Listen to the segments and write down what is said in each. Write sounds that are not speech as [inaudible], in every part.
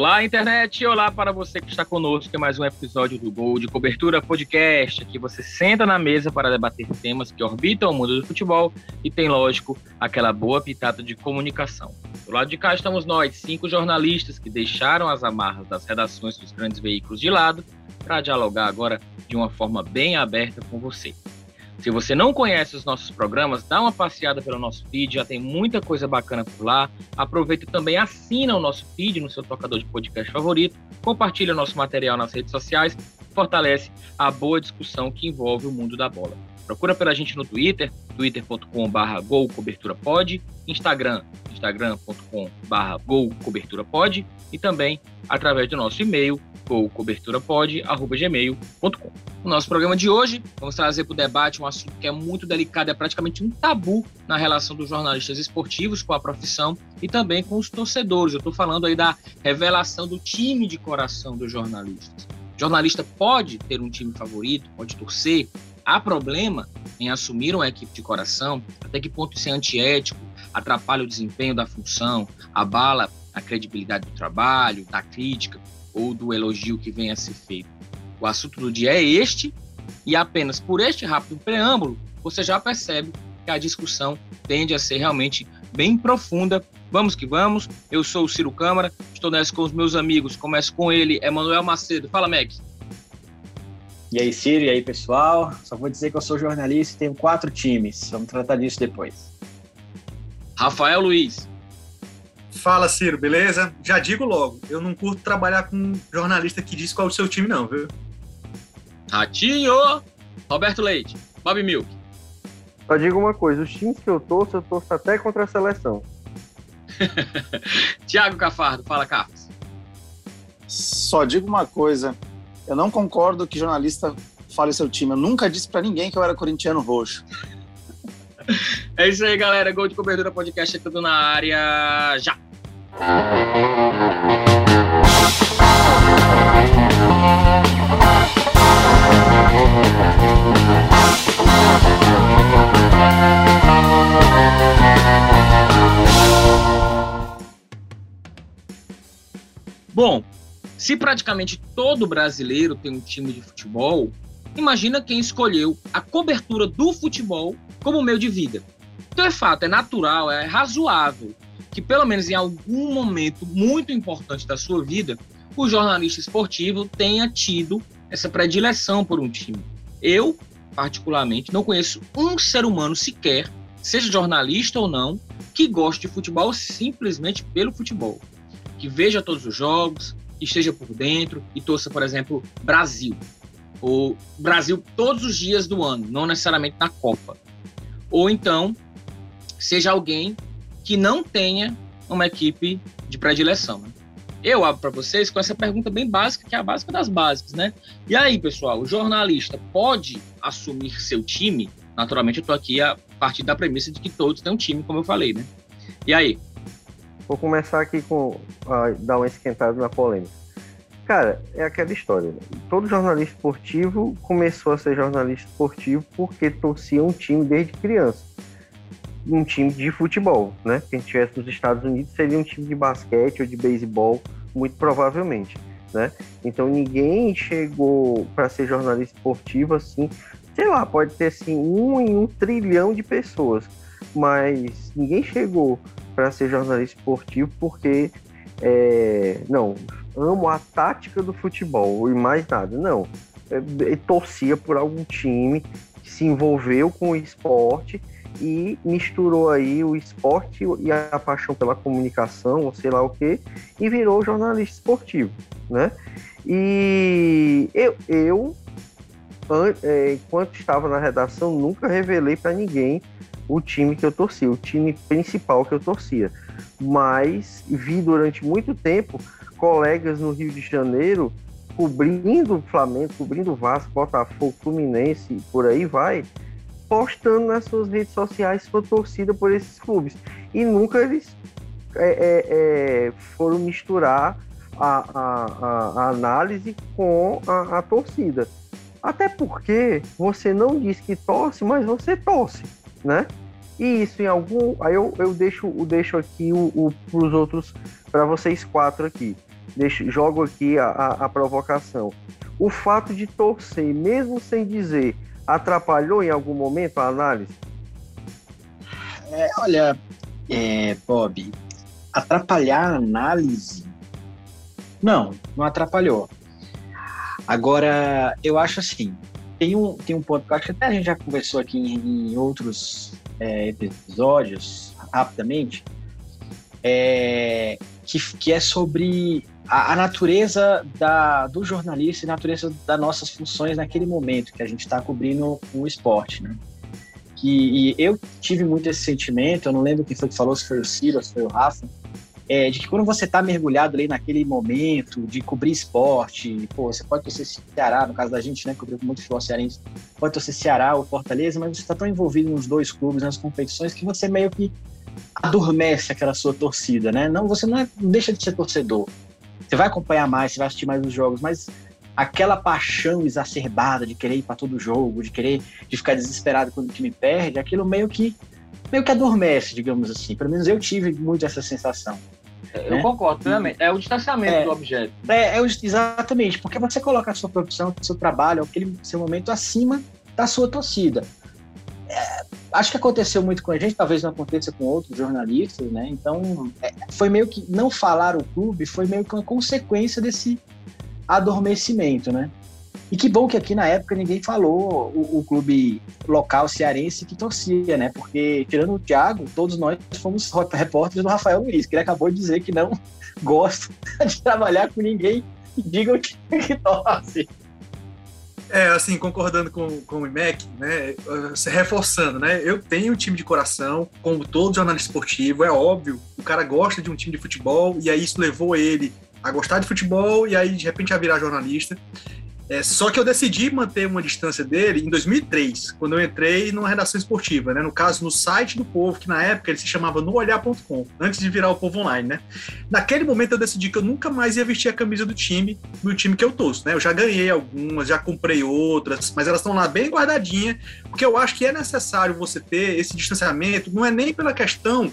Olá, internet! Olá para você que está conosco em mais um episódio do Gol de Cobertura Podcast. Aqui você senta na mesa para debater temas que orbitam o mundo do futebol e tem, lógico, aquela boa pitada de comunicação. Do lado de cá estamos nós, cinco jornalistas que deixaram as amarras das redações dos grandes veículos de lado para dialogar agora de uma forma bem aberta com você. Se você não conhece os nossos programas, dá uma passeada pelo nosso feed, já tem muita coisa bacana por lá. Aproveita também, assina o nosso feed no seu tocador de podcast favorito, compartilha o nosso material nas redes sociais, fortalece a boa discussão que envolve o mundo da bola. Procura pela gente no Twitter, twitter.com.br golcoberturapod, Instagram, instagram.com.br golcoberturapod e também através do nosso e-mail, golcoberturapod.gmail.com. No nosso programa de hoje, vamos trazer para o debate um assunto que é muito delicado, é praticamente um tabu na relação dos jornalistas esportivos com a profissão e também com os torcedores. Eu estou falando aí da revelação do time de coração dos jornalistas. Jornalista pode ter um time favorito, pode torcer, Há problema em assumir uma equipe de coração? Até que ponto isso é antiético, atrapalha o desempenho da função, abala a credibilidade do trabalho, da crítica ou do elogio que venha a ser feito? O assunto do dia é este, e apenas por este rápido preâmbulo, você já percebe que a discussão tende a ser realmente bem profunda. Vamos que vamos. Eu sou o Ciro Câmara, estou nessa com os meus amigos. Começo com ele, Emanuel Macedo. Fala, Mac. E aí, Ciro, e aí, pessoal? Só vou dizer que eu sou jornalista e tenho quatro times. Vamos tratar disso depois. Rafael Luiz. Fala, Ciro, beleza? Já digo logo, eu não curto trabalhar com um jornalista que diz qual é o seu time, não, viu? Ratinho! Roberto Leite. Bob Milk. Só digo uma coisa, os times que eu torço, eu torço até contra a seleção. [laughs] Tiago Cafardo, fala, Carlos. Só digo uma coisa, eu não concordo que jornalista fale seu time. Eu nunca disse para ninguém que eu era corintiano roxo. É isso aí, galera. Gol de cobertura podcast é tudo na área já. Bom, se praticamente todo brasileiro tem um time de futebol, imagina quem escolheu a cobertura do futebol como meio de vida. Então é fato, é natural, é razoável que pelo menos em algum momento muito importante da sua vida, o jornalista esportivo tenha tido essa predileção por um time. Eu, particularmente, não conheço um ser humano sequer, seja jornalista ou não, que goste de futebol simplesmente pelo futebol. Que veja todos os jogos, esteja por dentro e torça, por exemplo, Brasil. O Brasil todos os dias do ano, não necessariamente na Copa. Ou então, seja alguém que não tenha uma equipe de predileção. Né? Eu abro para vocês com essa pergunta bem básica, que é a básica das básicas, né? E aí, pessoal, o jornalista pode assumir seu time? Naturalmente, eu estou aqui a partir da premissa de que todos têm um time, como eu falei, né? E aí, Vou começar aqui com a dar uma esquentada na polêmica. Cara, é aquela história. Né? Todo jornalista esportivo começou a ser jornalista esportivo porque torcia um time desde criança. Um time de futebol, né? Quem estivesse nos Estados Unidos seria um time de basquete ou de beisebol, muito provavelmente, né? Então ninguém chegou para ser jornalista esportivo assim, sei lá, pode ter assim um em um trilhão de pessoas, mas ninguém chegou para ser jornalista esportivo porque é, não amo a tática do futebol e mais nada não. É, torcia por algum time que se envolveu com o esporte e misturou aí o esporte e a paixão pela comunicação ou sei lá o que e virou jornalista esportivo né? E eu, eu é, enquanto estava na redação nunca revelei para ninguém o time que eu torcia, o time principal que eu torcia. Mas vi durante muito tempo colegas no Rio de Janeiro cobrindo o Flamengo, cobrindo o Vasco, Botafogo, Fluminense, por aí vai, postando nas suas redes sociais sua torcida por esses clubes. E nunca eles é, é, é, foram misturar a, a, a, análise com a, a torcida. Até porque você não diz que torce, mas você torce né? E isso em algum. Aí eu, eu deixo, eu deixo aqui o, o, para os outros, para vocês quatro aqui. deixo, jogo aqui a, a, a provocação. O fato de torcer, mesmo sem dizer, atrapalhou em algum momento a análise? É, olha, é, Bob, atrapalhar a análise? Não, não atrapalhou. Agora, eu acho assim, tem um, tem um ponto que acho que até a gente já conversou aqui em, em outros é, episódios, rapidamente, é, que, que é sobre a, a, natureza da, do jornalista e a natureza das nossas funções naquele momento que a gente está cobrindo o esporte, né? Que, e eu tive muito esse sentimento, eu não lembro quem foi que falou, se foi o Ciro, se foi o Rafa, é, de que quando você está mergulhado ali naquele momento de cobrir esporte, pô, você pode torcer Ceará, no caso da gente, né, cobriu muito futebol cearense, pode torcer Ceará ou Fortaleza, mas você está tão envolvido nos dois clubes, nas competições, que você meio que adormece aquela sua torcida, né? Não, você não, é, não deixa de ser torcedor. Você vai acompanhar mais, você vai assistir mais os jogos, mas aquela paixão exacerbada de querer ir para todo jogo, de querer, de ficar desesperado quando o time perde, aquilo meio que meio que adormece, digamos assim. Pelo menos eu tive muito essa sensação. Eu né? concordo plenamente. É o distanciamento é, do objeto. É, é exatamente, porque você coloca a sua profissão, o seu trabalho, aquele seu momento acima da sua torcida. É, acho que aconteceu muito com a gente, talvez não aconteça com outros jornalistas, né? Então, é, foi meio que não falar o clube foi meio que uma consequência desse adormecimento, né? E que bom que aqui na época ninguém falou o, o, clube local cearense que torcia, né? Porque, tirando o Thiago, todos nós fomos repórteres do Rafael Luiz, que ele acabou de dizer que não [laughs] gosta [laughs] de trabalhar com ninguém que diga o time que torce. É, assim, concordando com, com o IMEC, né, reforçando, né, eu tenho um time de coração, como todo jornalista esportivo, é óbvio, o cara gosta de um time de futebol, e aí isso levou ele a gostar de futebol, e aí de repente a virar jornalista. É, só que eu decidi manter uma distância dele em 2003, quando eu entrei numa redação esportiva, né? No caso, no site do Povo, que na época ele se chamava noolhar.com, antes de virar o Povo Online, né? Naquele momento eu decidi que eu nunca mais ia vestir a camisa do time, do time que eu torço, né? Eu já ganhei algumas, já comprei outras, mas elas estão lá bem guardadinhas, porque eu acho que é necessário você ter esse distanciamento, não é nem pela questão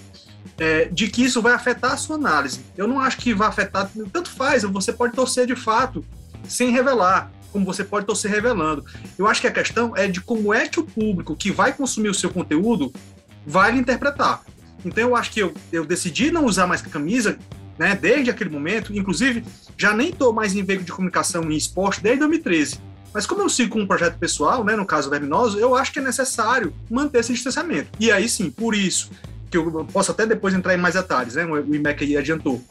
é, de que isso vai afetar a sua análise. Eu não acho que vai afetar, tanto faz, você pode torcer de fato sem revelar como você pode estar se revelando. Eu acho que a questão é de como é que o público que vai consumir o seu conteúdo vai lhe interpretar. Então eu acho que eu, eu decidi não usar mais camisa, né, desde aquele momento, inclusive já nem estou mais em veículo de comunicação em esporte desde 2013. Mas como eu sigo com um projeto pessoal, né, no caso Verminoso, eu acho que é necessário manter esse distanciamento. E aí sim, por isso, que eu posso até depois entrar em mais detalhes, né, o IMEC aí adiantou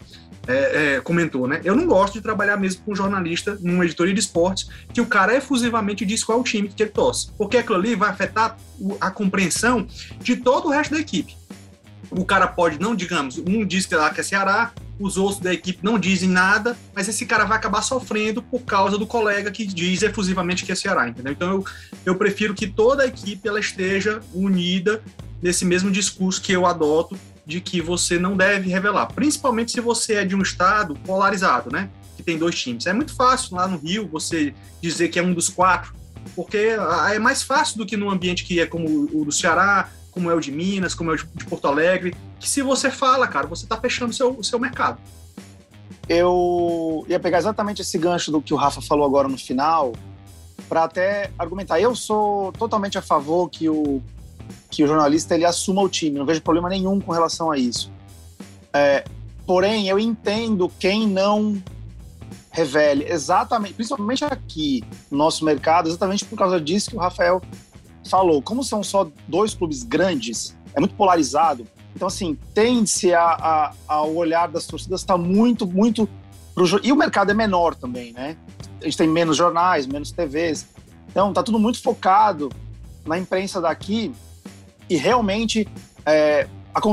é, é, comentou, né? Eu não gosto de trabalhar mesmo com um jornalista numa editoria de esportes que o cara efusivamente diz qual é o time que ele torce, porque aquilo ali vai afetar a compreensão de todo o resto da equipe. O cara pode não, digamos, um diz que lá que é Ceará, os outros da equipe não dizem nada, mas esse cara vai acabar sofrendo por causa do colega que diz efusivamente que é Ceará, entendeu? Então eu, eu prefiro que toda a equipe ela esteja unida nesse mesmo discurso que eu adoto de que você não deve revelar, principalmente se você é de um estado polarizado, né? Que tem dois times. É muito fácil lá no Rio você dizer que é um dos quatro, porque ah, é mais fácil do que num ambiente que é como o do Ceará, como é o de Minas, como é o de Porto Alegre, que se você fala, cara, você está fechando o seu, seu mercado. Eu ia pegar exatamente esse gancho do que o Rafa falou agora no final, para até argumentar. Eu sou totalmente a favor que o que o jornalista ele assuma o time. Não vejo problema nenhum com relação a isso. É, porém, eu entendo quem não revele exatamente, principalmente aqui no nosso mercado, exatamente por causa disso que o Rafael falou. Como são só dois clubes grandes, é muito polarizado. Então, assim, tende-se a, ao olhar das torcidas está muito, muito pro, e o mercado é menor também, né? A gente tem menos jornais, menos TVs. Então, tá tudo muito focado na imprensa daqui e realmente é,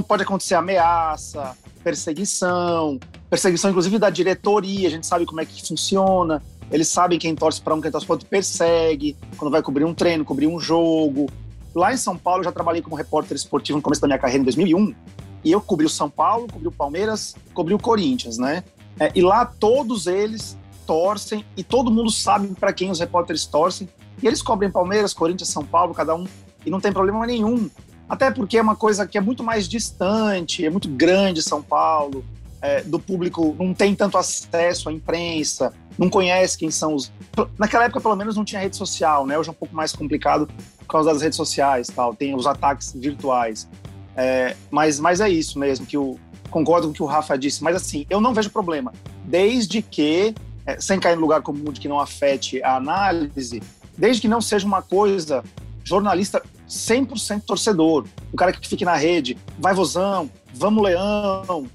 pode acontecer ameaça, perseguição, perseguição inclusive da diretoria, a gente sabe como é que funciona, eles sabem quem torce para um, quem torce para outro, persegue, quando vai cobrir um treino, cobrir um jogo. Lá em São Paulo, eu já trabalhei como repórter esportivo no começo da minha carreira, em 2001, e eu cobri o São Paulo, cobri o Palmeiras, cobri o Corinthians, né? É, e lá todos eles torcem e todo mundo sabe para quem os repórteres torcem. E eles cobrem Palmeiras, Corinthians, São Paulo, cada um e não tem problema nenhum. Até porque é uma coisa que é muito mais distante, é muito grande São Paulo. é, do público não tem tanto acesso à imprensa, não conhece quem são os. Naquela época, pelo menos, não tinha rede social, né? Hoje é um pouco mais complicado por causa das redes sociais, tal. Tem os ataques virtuais. É, mas, mas é isso mesmo que o concordo com o que o Rafa disse. Mas assim, eu não vejo problema, desde que é, sem cair no lugar comum de que não afete a análise, desde que não seja uma coisa jornalista 100% torcedor, o cara que fique na rede, vai vozão, vamos leão,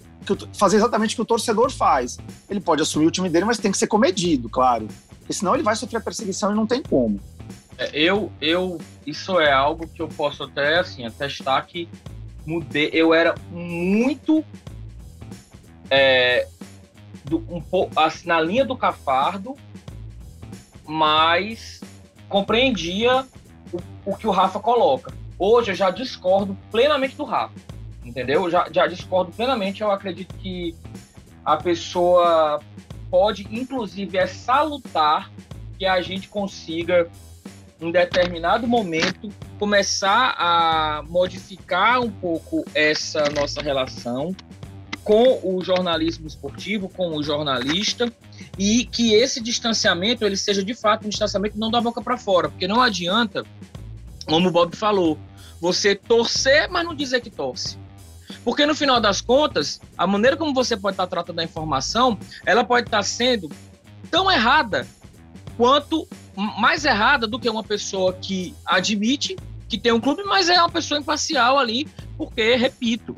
fazer exatamente o que o torcedor faz. Ele pode assumir o time dele, mas tem que ser comedido, claro. Porque senão ele vai sofrer perseguição e não tem como. É, eu, eu, isso é algo que eu posso até, assim, atestar que mudei. Eu era muito é, do, um pouco assim, na linha do Cafardo, mas compreendia o, que o Rafa coloca. Hoje eu já discordo plenamente do Rafa entendeu? Já, já discordo plenamente. Eu acredito que a pessoa pode, inclusive, é salutar que a gente consiga, em determinado momento, começar a modificar um pouco essa nossa relação com o jornalismo esportivo, com o jornalista, e que esse distanciamento ele seja de fato um distanciamento não da boca para fora, porque não adianta, como o Bob falou, você torcer, mas não dizer que torce. Porque no final das contas, a maneira como você pode estar tratando a informação, ela pode estar sendo tão errada quanto mais errada do que uma pessoa que admite que tem um clube, mas é uma pessoa imparcial ali, porque, repito,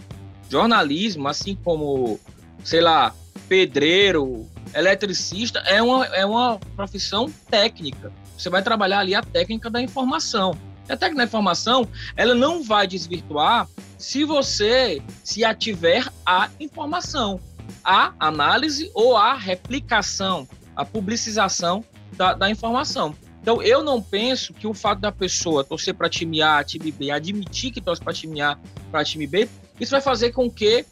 jornalismo, assim como, sei lá, pedreiro, eletricista, é uma, é uma profissão técnica. Você vai trabalhar ali a técnica da informação. A técnica da informação, ela não vai desvirtuar se você se ativer a informação, a análise ou a replicação, a publicização da, da informação. Então, eu não penso que o fato da pessoa torcer para time A, time B, admitir que torce para time A, para time B, isso vai fazer com que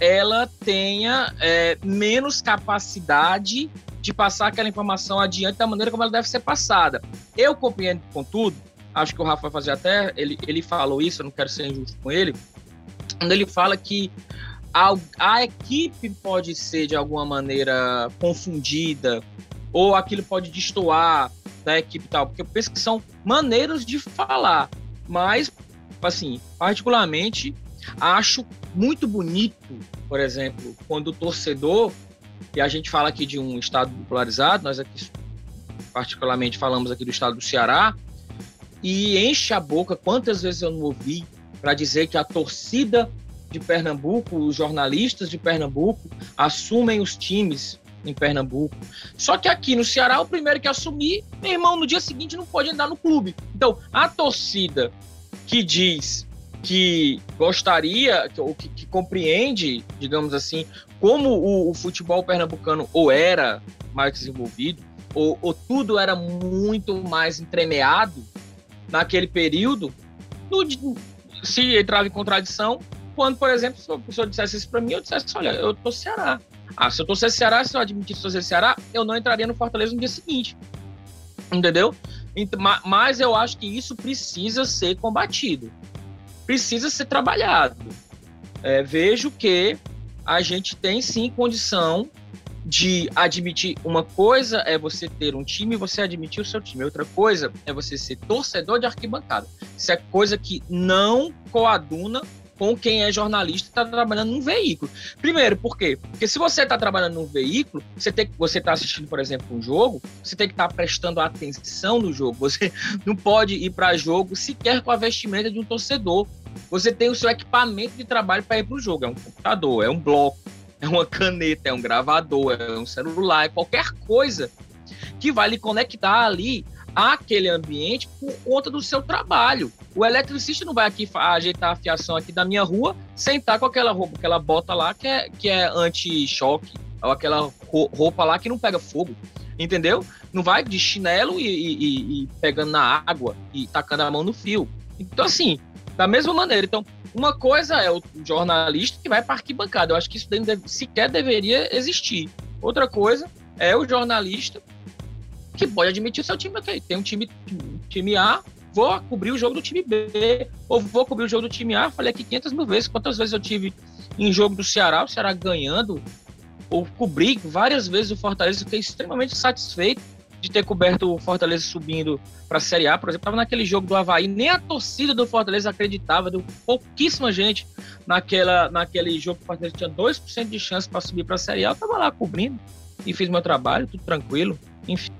ela tenha é, menos capacidade de passar aquela informação adiante da maneira como ela deve ser passada. Eu compreendo, contudo, acho que o Rafa fazer até, ele, ele falou isso, eu não quero ser injusto com ele, quando ele fala que a, a equipe pode ser de alguma maneira confundida, ou aquilo pode destoar da equipe tal, porque eu penso que são maneiras de falar, mas, assim, particularmente, acho muito bonito, por exemplo, quando o torcedor, e a gente fala aqui de um estado polarizado, nós aqui particularmente falamos aqui do estado do Ceará, e enche a boca. Quantas vezes eu não ouvi para dizer que a torcida de Pernambuco, os jornalistas de Pernambuco, assumem os times em Pernambuco. Só que aqui no Ceará, o primeiro que assumir, meu irmão, no dia seguinte não pode andar no clube. Então, a torcida que diz que gostaria, ou que, que compreende, digamos assim, como o, o, futebol pernambucano ou era mais desenvolvido, ou, ou tudo era muito mais entremeado, naquele período, no, se entrava em contradição, quando, por exemplo, se a pessoa dissesse isso para mim, eu dissesse, olha, eu tô Ceará. Ah, se eu torcer Ceará, se eu admitisse torcer Ceará, eu não entraria no Fortaleza no dia seguinte. Entendeu? Mas eu acho que isso precisa ser combatido. Precisa ser trabalhado. É, vejo que a gente tem sim condição de admitir uma coisa é você ter um time e você admitir o seu time. Outra coisa é você ser torcedor de arquibancada. Isso é coisa que não coaduna com quem é jornalista e está trabalhando num veículo. Primeiro, por quê? Porque se você está trabalhando num veículo, você tem você está assistindo, por exemplo, um jogo, você tem que estar tá prestando atenção no jogo. Você [laughs] não pode ir para jogo sequer com a vestimenta de um torcedor. Você tem o seu equipamento de trabalho para ir para o jogo. É um computador, é um bloco, é uma caneta, é um gravador, é um celular, é qualquer coisa que vai lhe conectar ali àquele ambiente por conta do seu trabalho. O eletricista não vai aqui ajeitar a fiação aqui da minha rua sem estar com aquela roupa, aquela bota lá que é, que é anti-choque, ou aquela roupa lá que não pega fogo, entendeu? Não vai de chinelo e, e, e pegando na água e tacando a mão no fio. Então, assim, da mesma maneira. Então, uma coisa é o jornalista que vai para arquibancada. Eu acho que isso deve, sequer deveria existir. Outra coisa é o jornalista que pode admitir o seu time. Okay, tem um time, time A, vou cobrir o jogo do time B, ou vou cobrir o jogo do time A. Falei aqui 500 mil vezes. Quantas vezes eu tive em jogo do Ceará, o Ceará ganhando ou cobri várias vezes o Fortaleza, fiquei extremamente satisfeito de ter coberto o Fortaleza subindo para a Série A, por exemplo, estava naquele jogo do Havaí, nem a torcida do Fortaleza acreditava, deu pouquíssima gente naquela, naquele jogo que o Fortaleza tinha 2% de chance para subir para a Série A, eu estava lá cobrindo e fiz meu trabalho, tudo tranquilo, enfim.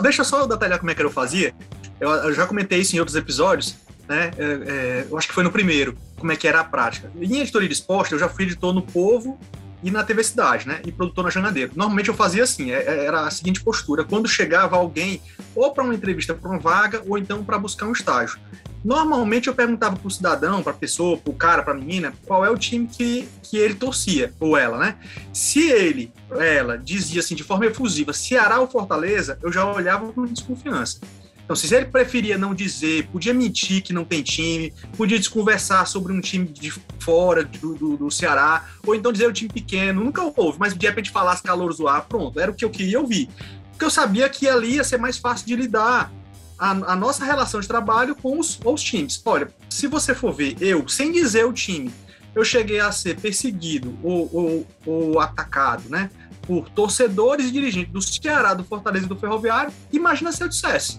Deixa só eu detalhar como é que eu fazia, eu, eu já comentei isso em outros episódios, né? É, é, eu acho que foi no primeiro, como é que era a prática. Em editoria de esporte, eu já fui editor no Povo e na TV Cidade, né? E produtor na Jangadeiro. Normalmente eu fazia assim, é, é, era a seguinte postura: quando chegava alguém, ou para uma entrevista para uma vaga, ou então para buscar um estágio. Normalmente eu perguntava para o cidadão, para a pessoa, para o cara, para a menina, qual é o time que, que ele torcia, ou ela, né? Se ele, ela, dizia assim de forma efusiva, Ceará ou Fortaleza, eu já olhava com desconfiança. Então, se ele preferia não dizer, podia mentir que não tem time, podia desconversar sobre um time de fora do, do, do Ceará, ou então dizer o time pequeno, nunca houve, mas de repente falasse calor do ar, pronto, era o que eu queria ouvir. Porque eu sabia que ali ia ser mais fácil de lidar a, a nossa relação de trabalho com os, os times. Olha, se você for ver, eu, sem dizer o time, eu cheguei a ser perseguido ou, ou, ou atacado, né? Por torcedores e dirigentes do Ceará, do Fortaleza e do Ferroviário. Imagina se eu dissesse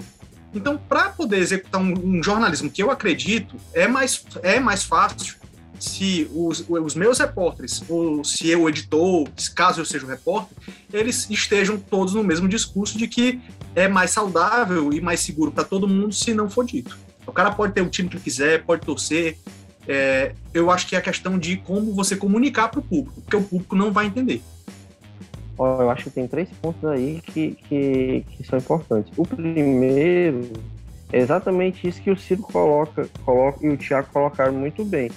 então, para poder executar um, um, jornalismo que eu acredito, é mais, é mais fácil se os, os meus repórteres, ou se eu, editor, caso eu seja o repórter, eles estejam todos no mesmo discurso de que é mais saudável e mais seguro para todo mundo se não for dito. O cara pode ter o time que quiser, pode torcer. É, eu acho que é a questão de como você comunicar para o público, porque o público não vai entender. Eu acho que tem três pontos aí que, que, que são importantes. O primeiro é exatamente isso que o Ciro coloca, coloca e o Tiago colocaram muito bem.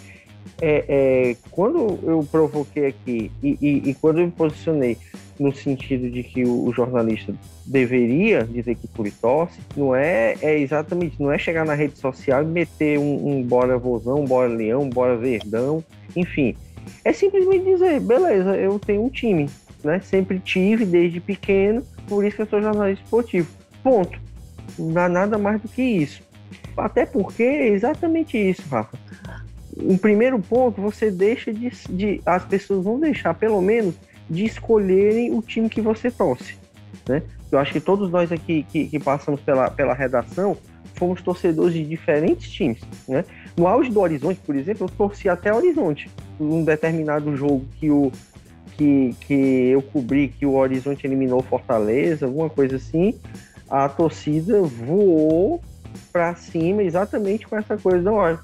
É, é, quando eu provoquei aqui e, e, e, quando eu me posicionei no sentido de que o, o jornalista deveria dizer que por tosse, não é, é exatamente, não é chegar na rede social e meter um, um bora vozão, bora leão, bora verdão, enfim. É simplesmente dizer, beleza, eu tenho um time, né? Sempre tive desde pequeno, por isso que eu sou jornalista esportivo. Ponto. Não há nada mais do que isso. Até porque é exatamente isso, Rafa. Um primeiro ponto, você deixa de, de, As pessoas vão deixar, pelo menos, de escolherem o time que você torce. Né? Eu acho que todos nós aqui que, que passamos pela, pela redação fomos torcedores de diferentes times. Né? No auge do Horizonte, por exemplo, eu torci até Horizonte. Num determinado jogo que o, que, que eu cobri que o Horizonte eliminou Fortaleza, alguma coisa assim, a torcida voou para cima exatamente com essa coisa da hora.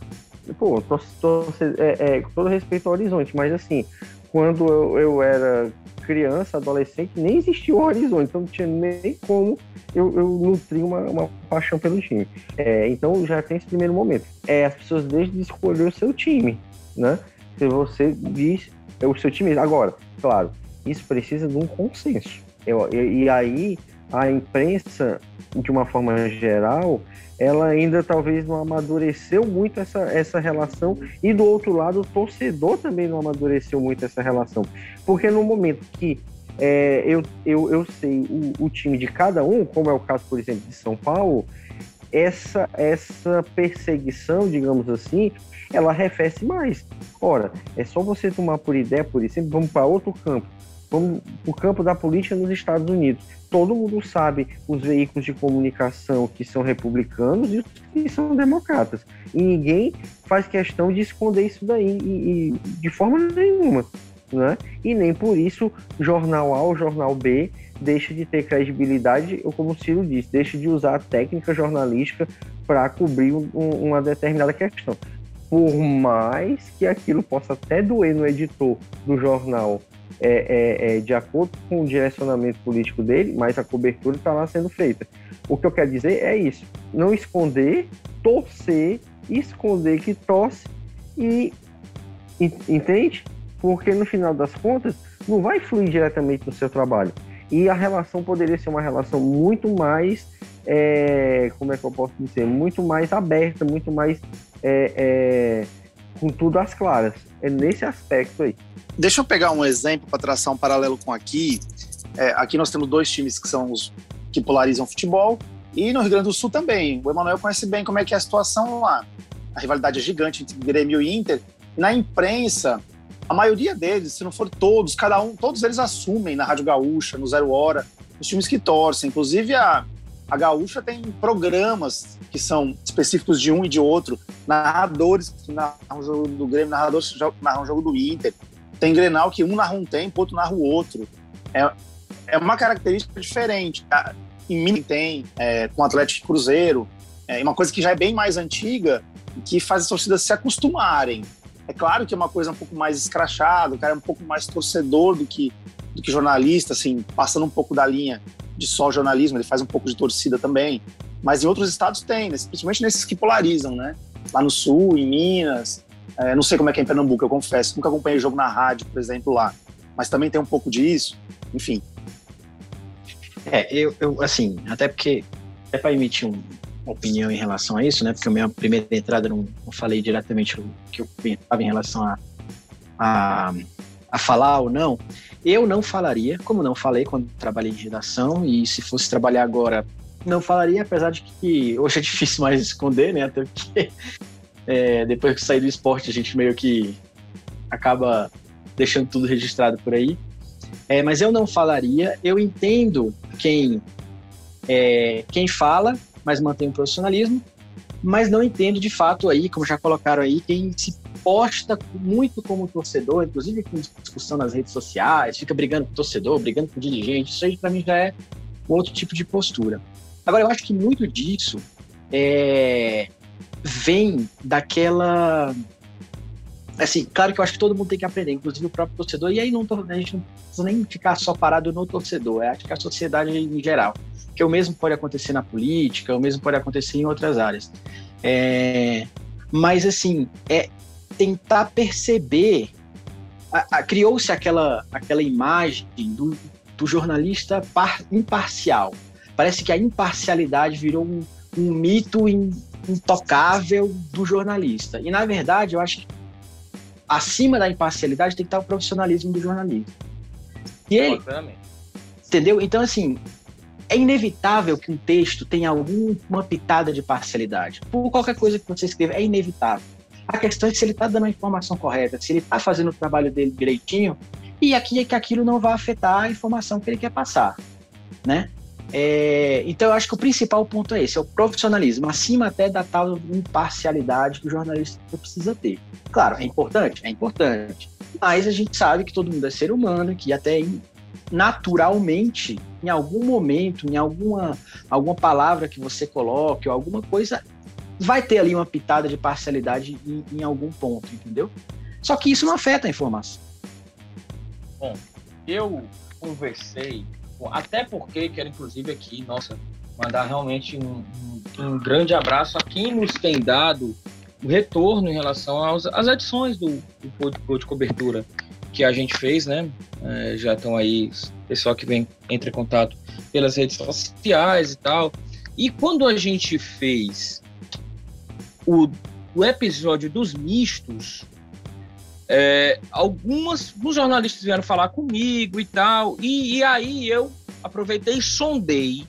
Pô, tô, tô, é, é, com todo respeito ao Horizonte, mas assim, quando eu, eu era criança, adolescente, nem existia o Horizonte, então não tinha nem como eu, eu nutrir uma, uma paixão pelo time. É, então já tem esse primeiro momento. É, as pessoas deixam de escolher o seu time, né? Se você diz é o seu time. Agora, claro, isso precisa de um consenso. Eu, e, e aí a imprensa, de uma forma geral, ela ainda talvez não amadureceu muito essa, essa relação, e do outro lado, o torcedor também não amadureceu muito essa relação. Porque no momento que é, eu, eu, eu sei o, o, time de cada um, como é o caso, por exemplo, de São Paulo, essa, essa perseguição, digamos assim, ela arrefece mais. Ora, é só você tomar por ideia, por exemplo, vamos para outro campo. Vamos para o campo da política nos Estados Unidos. Todo mundo sabe os veículos de comunicação que são republicanos e os que são democratas. E ninguém faz questão de esconder isso daí e, e de forma nenhuma. Né? E nem por isso jornal A ou jornal B deixa de ter credibilidade, ou como o Ciro disse, deixa de usar a técnica jornalística para cobrir um, uma determinada questão por mais que aquilo possa até doer no editor do jornal é, é, é, de acordo com o direcionamento político dele, mas a cobertura está lá sendo feita. O que eu quero dizer é isso: não esconder, torcer, esconder que torce e entende? Porque no final das contas não vai fluir diretamente no seu trabalho. E a relação poderia ser uma relação muito mais, é, como é que eu posso dizer, muito mais aberta, muito mais é, é, com tudo às claras. É nesse aspecto aí. Deixa eu pegar um exemplo para traçar um paralelo com aqui. É, aqui nós temos dois times que são os que polarizam futebol e no Rio Grande do Sul também. O Emanuel conhece bem como é que é a situação lá. A rivalidade é gigante entre Grêmio e Inter. Na imprensa, a maioria deles, se não for todos, cada um, todos eles assumem na Rádio Gaúcha, no Zero Hora, os times que torcem. Inclusive a, a Gaúcha tem programas que são específicos de um e de outro, narradores que narram o jogo do Grêmio, narradores que narram o jogo do Inter. Tem Grenal que um narra um tempo, outro narra o outro. É, é uma característica diferente. Em Minas tem, é, com Atlético Cruzeiro, é uma coisa que já é bem mais antiga que faz as torcidas se acostumarem. É claro que é uma coisa um pouco mais escrachada, o cara é um pouco mais torcedor do que, do que jornalista, assim, passando um pouco da linha de só jornalismo, ele faz um pouco de torcida também. Mas em outros estados tem, principalmente nesses que polarizam, né? Lá no Sul, em Minas, é, não sei como é que é em Pernambuco, eu confesso, nunca acompanhei jogo na rádio, por exemplo, lá. Mas também tem um pouco disso, enfim. É, eu, eu assim, até porque, é para emitir um, opinião em relação a isso, né? Porque a minha primeira entrada não, não falei diretamente o que eu pensava em relação a, a, a, falar ou não. Eu não falaria, como não falei quando trabalhei em redação, e se fosse trabalhar agora, não falaria, apesar de que hoje é difícil mais esconder, né? Até porque [laughs] é, depois que sair do esporte a gente meio que acaba deixando tudo registrado por aí. É, mas eu não falaria, eu entendo quem é, quem fala mas mantém o profissionalismo, mas não entendo de fato aí, como já colocaram aí, quem se posta muito como torcedor, inclusive com discussão nas redes sociais, fica brigando com torcedor, brigando com dirigente, isso aí para mim já é outro tipo de postura. Agora, eu acho que muito disso é, vem daquela. Assim, claro que eu acho que todo mundo tem que aprender, inclusive o próprio torcedor, e aí não, a gente não precisa nem ficar só parado no torcedor, é, acho que a sociedade em geral que o mesmo pode acontecer na política, o mesmo pode acontecer em outras áreas. É, mas, assim, é tentar perceber. Criou-se aquela, aquela imagem do, do jornalista par, imparcial. Parece que a imparcialidade virou um, um mito in, intocável do jornalista. E, na verdade, eu acho que acima da imparcialidade tem que estar o profissionalismo do jornalismo. E ele, entendeu? Então, assim, é inevitável que um texto tenha alguma pitada de parcialidade. Por qualquer coisa que você escreva, é inevitável. A questão é se ele está dando a informação correta, se ele está fazendo o trabalho dele direitinho, e aqui é que aquilo não vai afetar a informação que ele quer passar, né? É, então eu acho que o principal ponto é esse, é o profissionalismo, acima até da tal imparcialidade que o jornalista precisa ter. Claro, é importante? É importante. Mas a gente sabe que todo mundo é ser humano, que até naturalmente, em algum momento, em alguma, alguma palavra que você coloque, ou alguma coisa, vai ter ali uma pitada de parcialidade em, em algum ponto, entendeu? Só que isso não afeta a informação. Bom, eu conversei, até porque quero inclusive aqui, nossa, mandar realmente um, um, um grande abraço a quem nos tem dado o retorno em relação aos, às edições do, do de cobertura que a gente fez, né? É, já estão aí pessoal que vem entra em contato pelas redes sociais e tal. E quando a gente fez o, o episódio dos mistos, é, algumas alguns jornalistas vieram falar comigo e tal, e, e aí eu aproveitei e sondei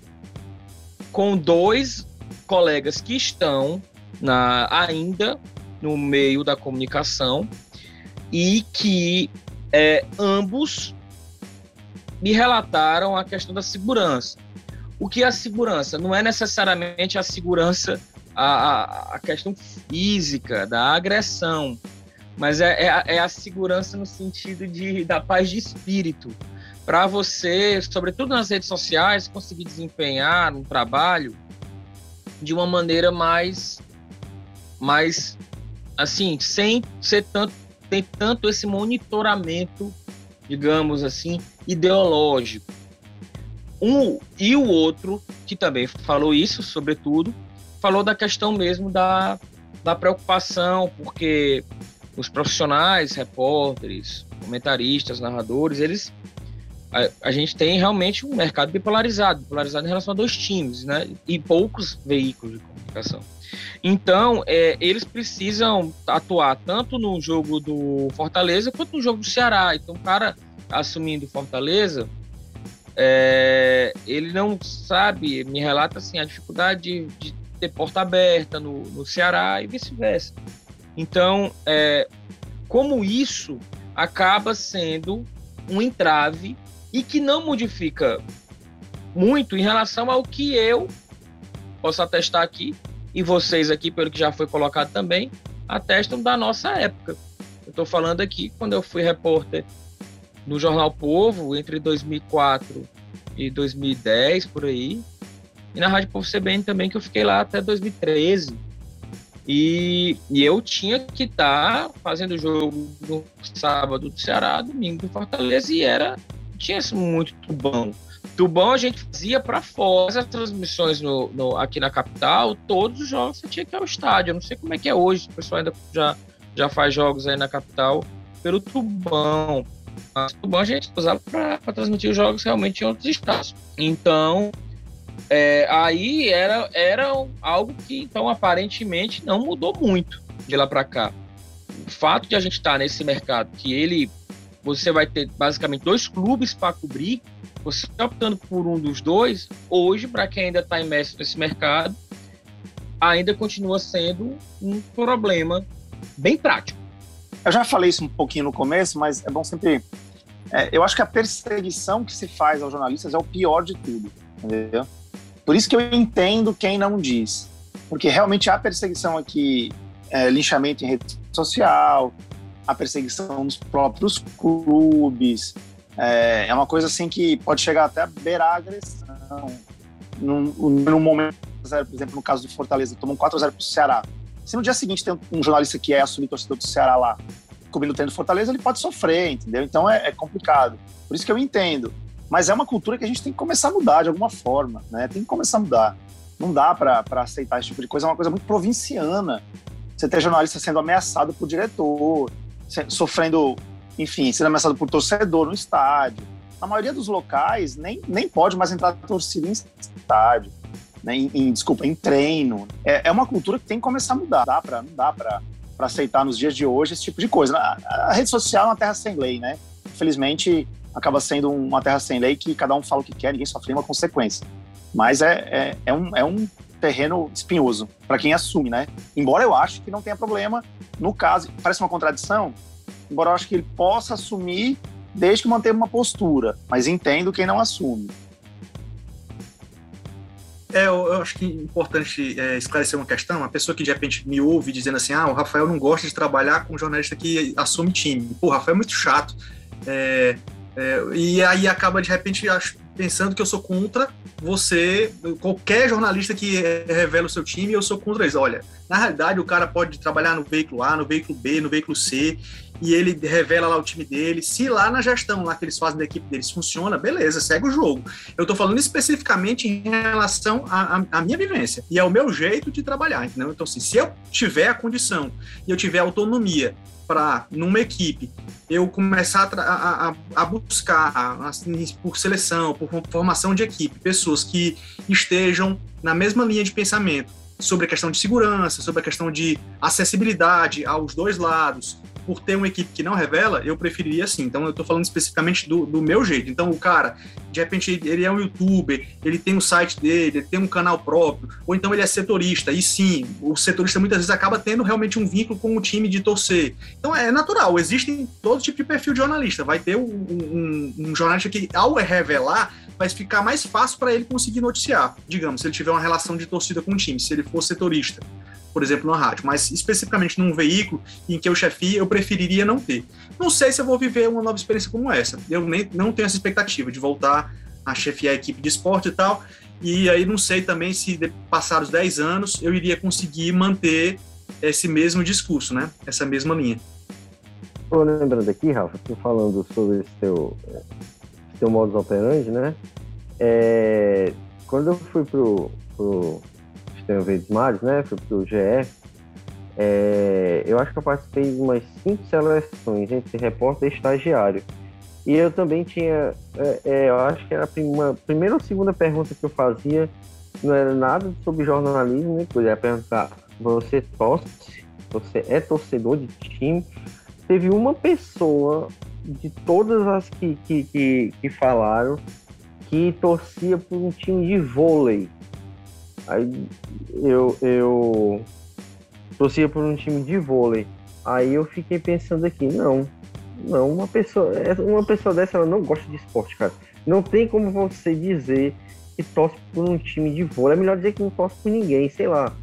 com dois colegas que estão na, ainda no meio da comunicação e que é, ambos me relataram a questão da segurança. O que é a segurança? Não é necessariamente a segurança, a, a, a questão física, da agressão, mas é, é, a, é a segurança no sentido de, da paz de espírito. Para você, sobretudo nas redes sociais, conseguir desempenhar um trabalho de uma maneira mais, mais assim, sem ser tanto tem tanto esse monitoramento, digamos assim, ideológico. Um e o outro, que também falou isso, sobretudo, falou da questão mesmo da, da preocupação, porque os profissionais, repórteres, comentaristas, narradores, eles a, a, gente tem realmente um mercado bipolarizado, bipolarizado em relação a dois times, né? E poucos veículos de comunicação. Então, é, eles precisam atuar tanto no jogo do Fortaleza quanto no jogo do Ceará. Então, o cara assumindo Fortaleza, é, ele não sabe, me relata assim, a dificuldade de, de ter porta aberta no, no Ceará e vice-versa. Então, é, como isso acaba sendo um entrave e que não modifica muito em relação ao que eu posso atestar aqui e vocês aqui, pelo que já foi colocado também, atestam da nossa época. Eu estou falando aqui quando eu fui repórter no Jornal Povo entre 2004 e 2010, por aí, e na Rádio Povo CBN também, que eu fiquei lá até 2013. E, e eu tinha que estar tá fazendo jogo no sábado do Ceará, domingo do Fortaleza, e era tinha muito tubão. Tubão a gente fazia para fora, as transmissões no, no, aqui na capital, todos os jogos você tinha que ir ao estádio. Eu não sei como é que é hoje, o pessoal ainda já, já faz jogos aí na capital pelo tubão. Mas o tubão a gente usava para transmitir os jogos realmente em outros estados. Então, é, aí era, era algo que, então, aparentemente não mudou muito de lá para cá. O fato de a gente estar tá nesse mercado, que ele, você vai ter basicamente dois clubes para cobrir, você optando por um dos dois, hoje, para quem ainda está imerso nesse mercado, ainda continua sendo um problema bem prático. Eu já falei isso um pouquinho no começo, mas é bom sempre. É, eu acho que a perseguição que se faz aos jornalistas é o pior de tudo, entendeu? Por isso que eu entendo quem não diz. Porque realmente há perseguição aqui, é, linchamento em rede social, a perseguição nos próprios clubes. É, é, uma coisa assim que pode chegar até a beirar a agressão. Num, num momento, por exemplo, no caso do Fortaleza, tomou um 4x0 pro Ceará. Se no dia seguinte tem um jornalista que é assumir torcedor do Ceará lá, cobrindo o treino do Fortaleza, ele pode sofrer, entendeu? Então é, é complicado. Por isso que eu entendo. Mas é uma cultura que a gente tem que começar a mudar de alguma forma, né? Tem que começar a mudar. Não dá para aceitar esse tipo de coisa, é uma coisa muito provinciana. Você ter jornalista sendo ameaçado por diretor, sofrendo, enfim, sendo ameaçado por torcedor no estádio. Na maioria dos locais, nem, nem pode mais entrar torcida em estádio, né? em, em, desculpa, em treino. É, é uma cultura que tem que começar a mudar. Dá pra, não dá para aceitar nos dias de hoje esse tipo de coisa. A, a rede social é uma terra sem lei, né? Infelizmente, acaba sendo uma terra sem lei que cada um fala o que quer, ninguém sofre nenhuma consequência. Mas é, é, é, um, é um terreno espinhoso para quem assume, né? Embora eu ache que não tenha problema, no caso, parece uma contradição, embora eu acho que ele possa assumir desde que mantenha uma postura, mas entendo quem não assume. É, eu, acho que é importante é, esclarecer uma questão. Uma pessoa que de repente me ouve dizendo assim: ah, o Rafael não gosta de trabalhar com jornalista que assume time. Pô, o Rafael é muito chato. É, é, e aí acaba de repente pensando que eu sou contra você, qualquer jornalista que revela o seu time, eu sou contra eles. Olha, na realidade o cara pode trabalhar no veículo A, no veículo B, no veículo C, e ele revela lá o time dele. Se lá na gestão, lá que eles fazem da equipe deles funciona, beleza, segue o jogo. Eu tô falando especificamente em relação à minha vivência e ao meu jeito de trabalhar, entendeu? Então, assim, se eu tiver a condição e eu tiver autonomia para, numa equipe, eu começar a, a, a buscar, assim, por seleção, por formação de equipe, pessoas que estejam na mesma linha de pensamento sobre a questão de segurança, sobre a questão de acessibilidade aos dois lados, por ter uma equipe que não revela, eu preferiria assim. Então, eu estou falando especificamente do, do, meu jeito. Então, o cara, de repente, ele é um youtuber, ele tem um site dele, ele tem um canal próprio, ou então ele é setorista. E sim, o setorista muitas vezes acaba tendo realmente um vínculo com o time de torcer. Então, é natural, existem todo tipo de perfil de jornalista. Vai ter um, um, um jornalista que, ao revelar, vai ficar mais fácil para ele conseguir noticiar. Digamos, se ele tiver uma relação de torcida com o time, se ele for setorista por exemplo, na rádio, mas especificamente num veículo em que eu chefia, eu preferiria não ter. Não sei se eu vou viver uma nova experiência como essa. Eu nem, não tenho essa expectativa de voltar a chefiar a equipe de esporte e tal. E aí não sei também se passar os 10 anos eu iria conseguir manter esse mesmo discurso, né? Essa mesma linha. Tô lembrando aqui, Rafa, tô falando sobre esse teu, teu modus operandi, né? É, quando eu fui pro, pro Estênio Verdes Mares, né? Fui pro GE. É, eu acho que eu participei de umas cinco seleções entre repórter e estagiário. E eu também tinha, é, é, eu acho que era a prima, primeira ou segunda pergunta que eu fazia, não era nada sobre jornalismo, né? Eu ia perguntar, você torce? Você é torcedor de time? Teve uma pessoa de todas as que, que, que, que falaram que torcia por um time de vôlei. Aí eu, eu torcia por um time de vôlei. Aí eu fiquei pensando aqui, não, Não, uma pessoa, uma pessoa dessa ela não gosta de esporte, cara. Não tem como você dizer que torce por um time de vôlei. É melhor dizer que não torce por ninguém, sei lá.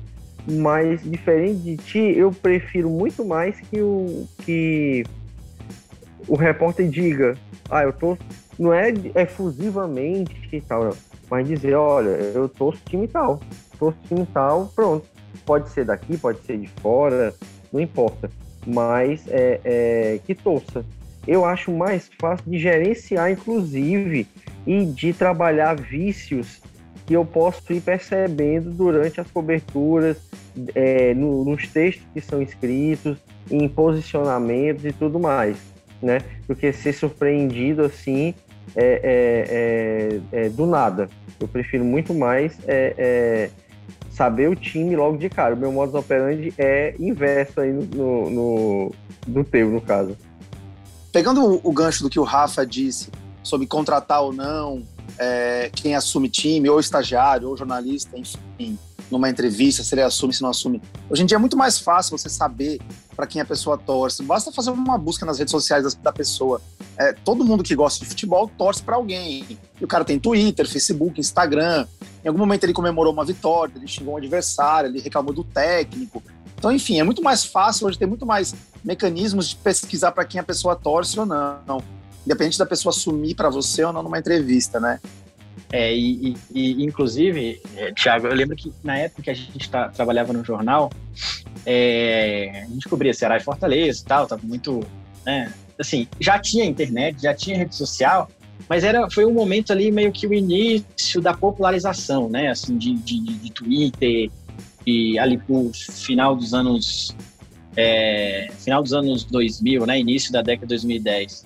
Mas diferente de ti, eu prefiro muito mais que o que o repórter diga, ah, eu tô não é efusivamente e tal, mas dizer, olha, eu torço time tal, torço time tal, pronto. Pode ser daqui, pode ser de fora, não importa. Mas é, é que torça. Eu acho mais fácil de gerenciar, inclusive, e de trabalhar vícios que eu posso ir percebendo durante as coberturas, é, no, nos textos que são escritos, em posicionamentos e tudo mais, né? Porque ser surpreendido assim é, é, é, é do nada. Eu prefiro muito mais é, é, saber o time logo de cara. O meu modus operandi é inverso aí no, no, do teu, no caso. Pegando o gancho do que o Rafa disse sobre contratar ou não, é, quem assume time, ou estagiário, ou jornalista, enfim, numa entrevista, se ele assume, se não assume. Hoje em dia é muito mais fácil você saber para quem a pessoa torce. Basta fazer uma busca nas redes sociais da pessoa. É, todo mundo que gosta de futebol torce para alguém. E o cara tem Twitter, Facebook, Instagram. Em algum momento ele comemorou uma vitória, ele xingou um adversário, ele reclamou do técnico. Então, enfim, é muito mais fácil hoje, tem muito mais mecanismos de pesquisar para quem a pessoa torce ou não. Independente da pessoa assumir para você ou não numa entrevista, né? É, e, e, inclusive, é, Thiago, eu lembro que na época que a gente tá, trabalhava no jornal, é, a gente cobria Ceará e Fortaleza e tal, tava muito, né, assim, já tinha internet, já tinha rede social, mas era, foi um momento ali meio que o início da popularização, né, assim, de, de, de Twitter, e ali pro final dos anos, é, final dos anos 2000, né, início da década de 2010.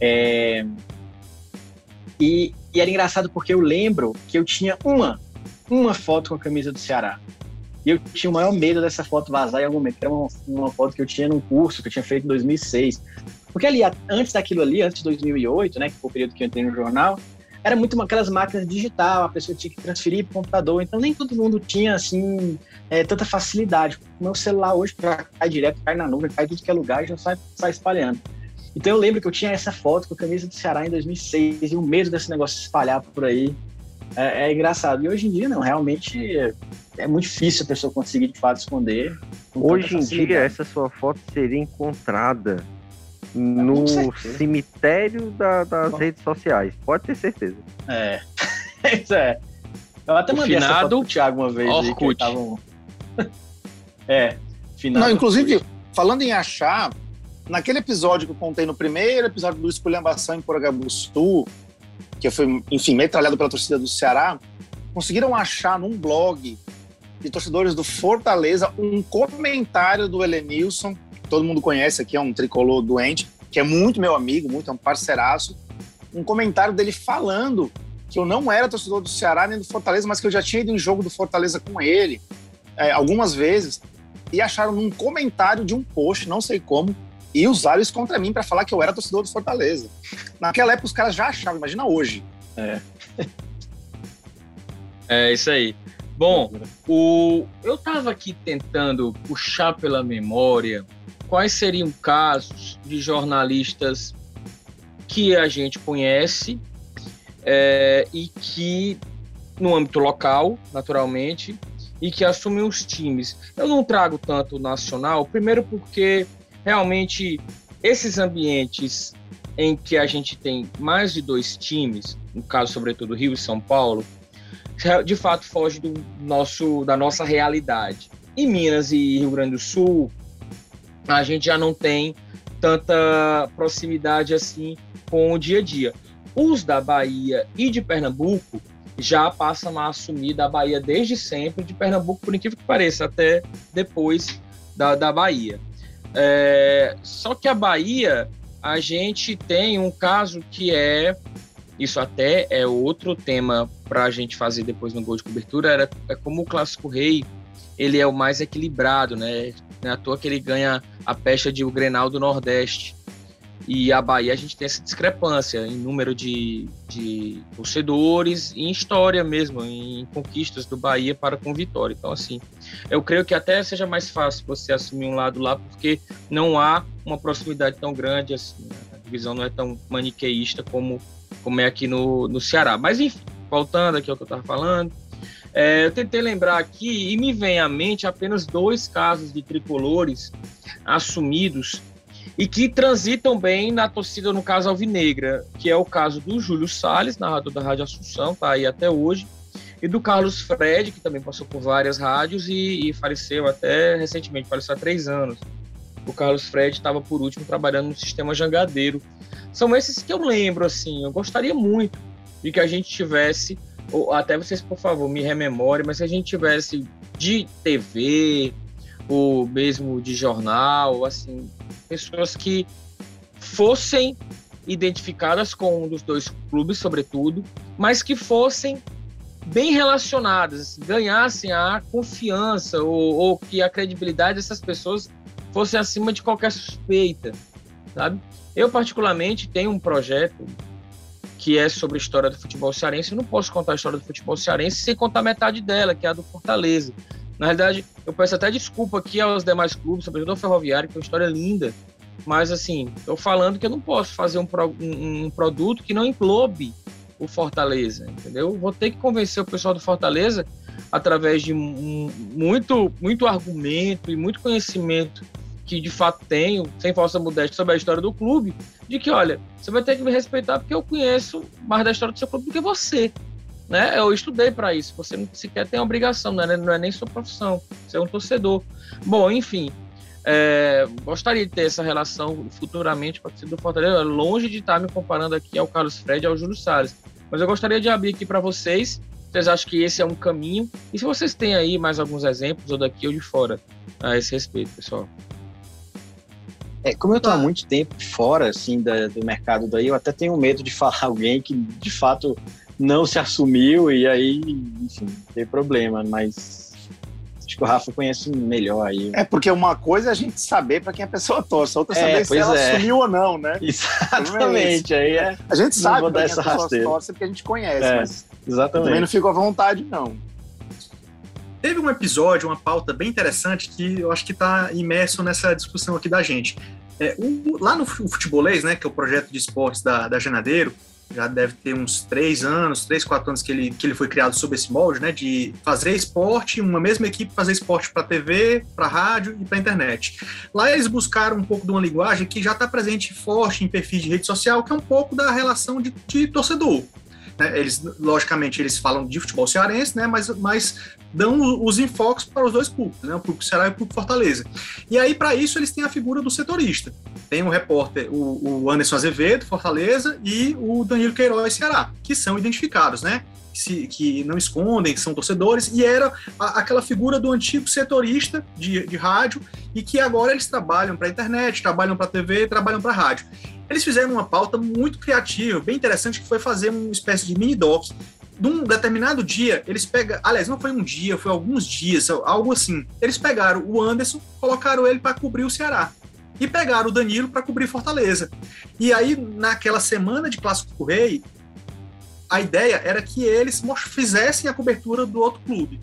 É, e, e era engraçado porque eu lembro que eu tinha uma, uma foto com a camisa do Ceará. E eu tinha o maior medo dessa foto vazar em algum momento. Era uma, uma foto que eu tinha num curso que eu tinha feito em 2006. Porque ali, antes daquilo ali, antes de 2008, né, que foi o período que eu entrei no jornal, era muito aquelas máquinas digital, a pessoa tinha que transferir para o computador, então nem todo mundo tinha, assim, é, tanta facilidade. O meu celular hoje cai direto, cai na nuvem, cai tudo que é lugar e já sai, sai espalhando. Então eu lembro que eu tinha essa foto com a camisa do Ceará em 2006 e o medo desse negócio se espalhar por aí é, é engraçado. E hoje em dia, não, realmente é, é, muito difícil a pessoa conseguir de fato esconder. Hoje em dia, essa sua foto seria encontrada no cemitério da, das Bom. redes sociais, pode ter certeza. É, [laughs] isso é. Eu até mandei finado, essa foto pro Thiago uma vez. Aí, que tavam... [laughs] é, finado. Não, inclusive, falando em achar, naquele episódio que eu contei no primeiro episódio do Esculhambação em Poragabuçu, que foi, enfim, metralhado pela torcida do Ceará, conseguiram achar num blog de torcedores do Fortaleza um comentário do Elenilson, que todo mundo conhece aqui, é um tricolor doente, que é muito meu amigo, muito é um parceiraço, um comentário dele falando que eu não era torcedor do Ceará nem do Fortaleza, mas que eu já tinha ido em jogo do Fortaleza com ele é, algumas vezes, e acharam num comentário de um post, não sei como, e usaram isso contra mim para falar que eu era torcedor do Fortaleza. Naquela época os caras já achavam, imagina hoje. É. [laughs] é isso aí. Bom, o, eu estava aqui tentando puxar pela memória quais seriam casos de jornalistas que a gente conhece é, e que, no âmbito local, naturalmente, e que assumem os times. Eu não trago tanto nacional, primeiro porque realmente esses ambientes em que a gente tem mais de dois times, no caso sobretudo Rio e São Paulo, de fato foge do nosso da nossa realidade. Em Minas e Rio Grande do Sul, a gente já não tem tanta proximidade assim com o dia a dia. Os da Bahia e de Pernambuco já passam a assumir da Bahia desde sempre, de Pernambuco, por incrível que pareça, até depois da, da Bahia. É, só que a Bahia, a gente tem um caso que é. Isso até é outro tema para a gente fazer depois no gol de cobertura. Era, é como o Clássico Rei ele é o mais equilibrado, né? Não é à toa que ele ganha a pecha de o Grenal do Nordeste. E a Bahia a gente tem essa discrepância em número de, de torcedores e em história mesmo, em conquistas do Bahia para com Vitória. Então, assim, eu creio que até seja mais fácil você assumir um lado lá, porque não há uma proximidade tão grande, assim, né? a divisão não é tão maniqueísta como, como é aqui no, no Ceará. Mas, enfim, voltando aqui ao que eu estava falando, é, eu tentei lembrar aqui e me vem à mente apenas dois casos de tricolores assumidos e que transitam bem na torcida, no caso alvinegra, que é o caso do Júlio Salles, narrador da Rádio Assunção, tá aí até hoje, e do Carlos Fred, que também passou por várias rádios e, e faleceu até recentemente, faleceu há três anos. O Carlos Fred estava, por último, trabalhando no sistema jangadeiro. São esses que eu lembro, assim, eu gostaria muito de que a gente tivesse, ou até vocês, por favor, me rememorem, mas se a gente tivesse de TV, ou mesmo de jornal, assim, pessoas que fossem identificadas com um dos dois clubes, sobretudo, mas que fossem bem relacionadas, assim, ganhassem a confiança ou, ou, que a credibilidade dessas pessoas fosse acima de qualquer suspeita, sabe? Eu particularmente tenho um projeto que é sobre a história do futebol cearense. Eu não posso contar a história do futebol cearense sem contar metade dela, que é a do Fortaleza. Na realidade, eu peço até desculpa aqui aos demais clubes, sobretudo ao Ferroviário, que é uma história linda, mas assim, estou falando que eu não posso fazer um, pro, um, um, produto que não englobe o Fortaleza, entendeu? Vou ter que convencer o pessoal do Fortaleza através de muito, muito argumento e muito conhecimento que de fato tenho, sem falsa modéstia, sobre a história do clube, de que, olha, você vai ter que me respeitar porque eu conheço mais da história do seu clube do que você né? Eu estudei para isso. Você não sequer tem obrigação, né? não é nem sua profissão. Você é um torcedor. Bom, enfim, é, gostaria de ter essa relação futuramente com a torcida do Fortaleza, longe de estar me comparando aqui ao Carlos Fred e ao Júlio Salles. Mas eu gostaria de abrir aqui para vocês. Vocês acham que esse é um caminho? E se vocês têm aí mais alguns exemplos, ou daqui ou de fora, a esse respeito, pessoal? É, como eu estou há muito tempo fora assim da, do mercado daí, eu até tenho medo de [laughs] falar alguém que de fato não se assumiu e aí, enfim, tem problema, mas acho que o Rafa conhece melhor aí. É porque uma coisa é a gente saber para quem a pessoa torce, outra é saber se ela é. assumiu ou não, né? [laughs] Exatamente, aí é. A gente sabe para quem a pessoa torce porque a gente conhece, é, mas exatamente. também não fico à vontade, não. Teve um episódio, uma pauta bem interessante que eu acho que está imerso nessa discussão aqui da gente. É, o, lá no Futebolês, né, que é o projeto de esportes da, da Genadeiro, já deve ter uns três anos, três, quatro anos que ele, que ele foi criado sob esse molde, né? De fazer esporte, uma mesma equipe fazer esporte para TV, para rádio e para internet. Lá eles buscaram um pouco de uma linguagem que já está presente forte em perfis de rede social, que é um pouco da relação de, de torcedor. Né? Eles, logicamente, eles falam de futebol cearense, né? Mas, mas dão os enfoques para os dois públicos, né? o público Ceará e o público Fortaleza. E aí, para isso, eles têm a figura do setorista. Tem o repórter, o, o Anderson Azevedo, Fortaleza, e o Danilo Queiroz, Ceará, que são identificados, né? Se, que não escondem, que são torcedores, e era a, aquela figura do antigo setorista de, de rádio, e que agora eles trabalham para a internet, trabalham para a TV, trabalham para a rádio. Eles fizeram uma pauta muito criativa, bem interessante, que foi fazer uma espécie de mini-doc num determinado dia, eles pegam. Aliás, não foi um dia, foi alguns dias, algo assim. Eles pegaram o Anderson, colocaram ele para cobrir o Ceará. E pegaram o Danilo para cobrir Fortaleza. E aí, naquela semana de Clássico Rei, a ideia era que eles fizessem a cobertura do outro clube.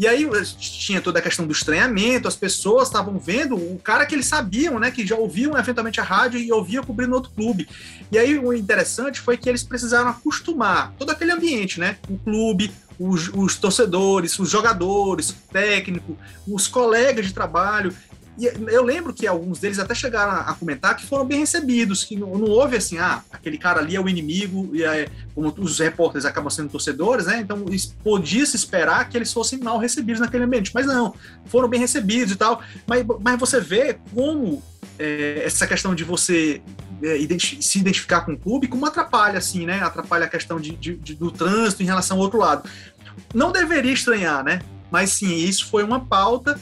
E aí tinha toda a questão do estranhamento, as pessoas estavam vendo o cara que eles sabiam, né, que já ouviam eventualmente a rádio e ouvia cobrindo outro clube. E aí o interessante foi que eles precisaram acostumar todo aquele ambiente, né, o clube, os, os torcedores, os jogadores, o técnico, os colegas de trabalho, e eu lembro que alguns deles até chegaram a comentar que foram bem recebidos, que não, não houve assim, ah, aquele cara ali é o inimigo, e é, como os repórteres acabam sendo torcedores, né? Então podia-se esperar que eles fossem mal recebidos naquele ambiente, mas não, foram bem recebidos e tal. Mas, mas você vê como é, essa questão de você é, se identificar com o clube, como atrapalha, assim, né? Atrapalha a questão de, de, de, do trânsito em relação ao outro lado. Não deveria estranhar, né? Mas sim, isso foi uma pauta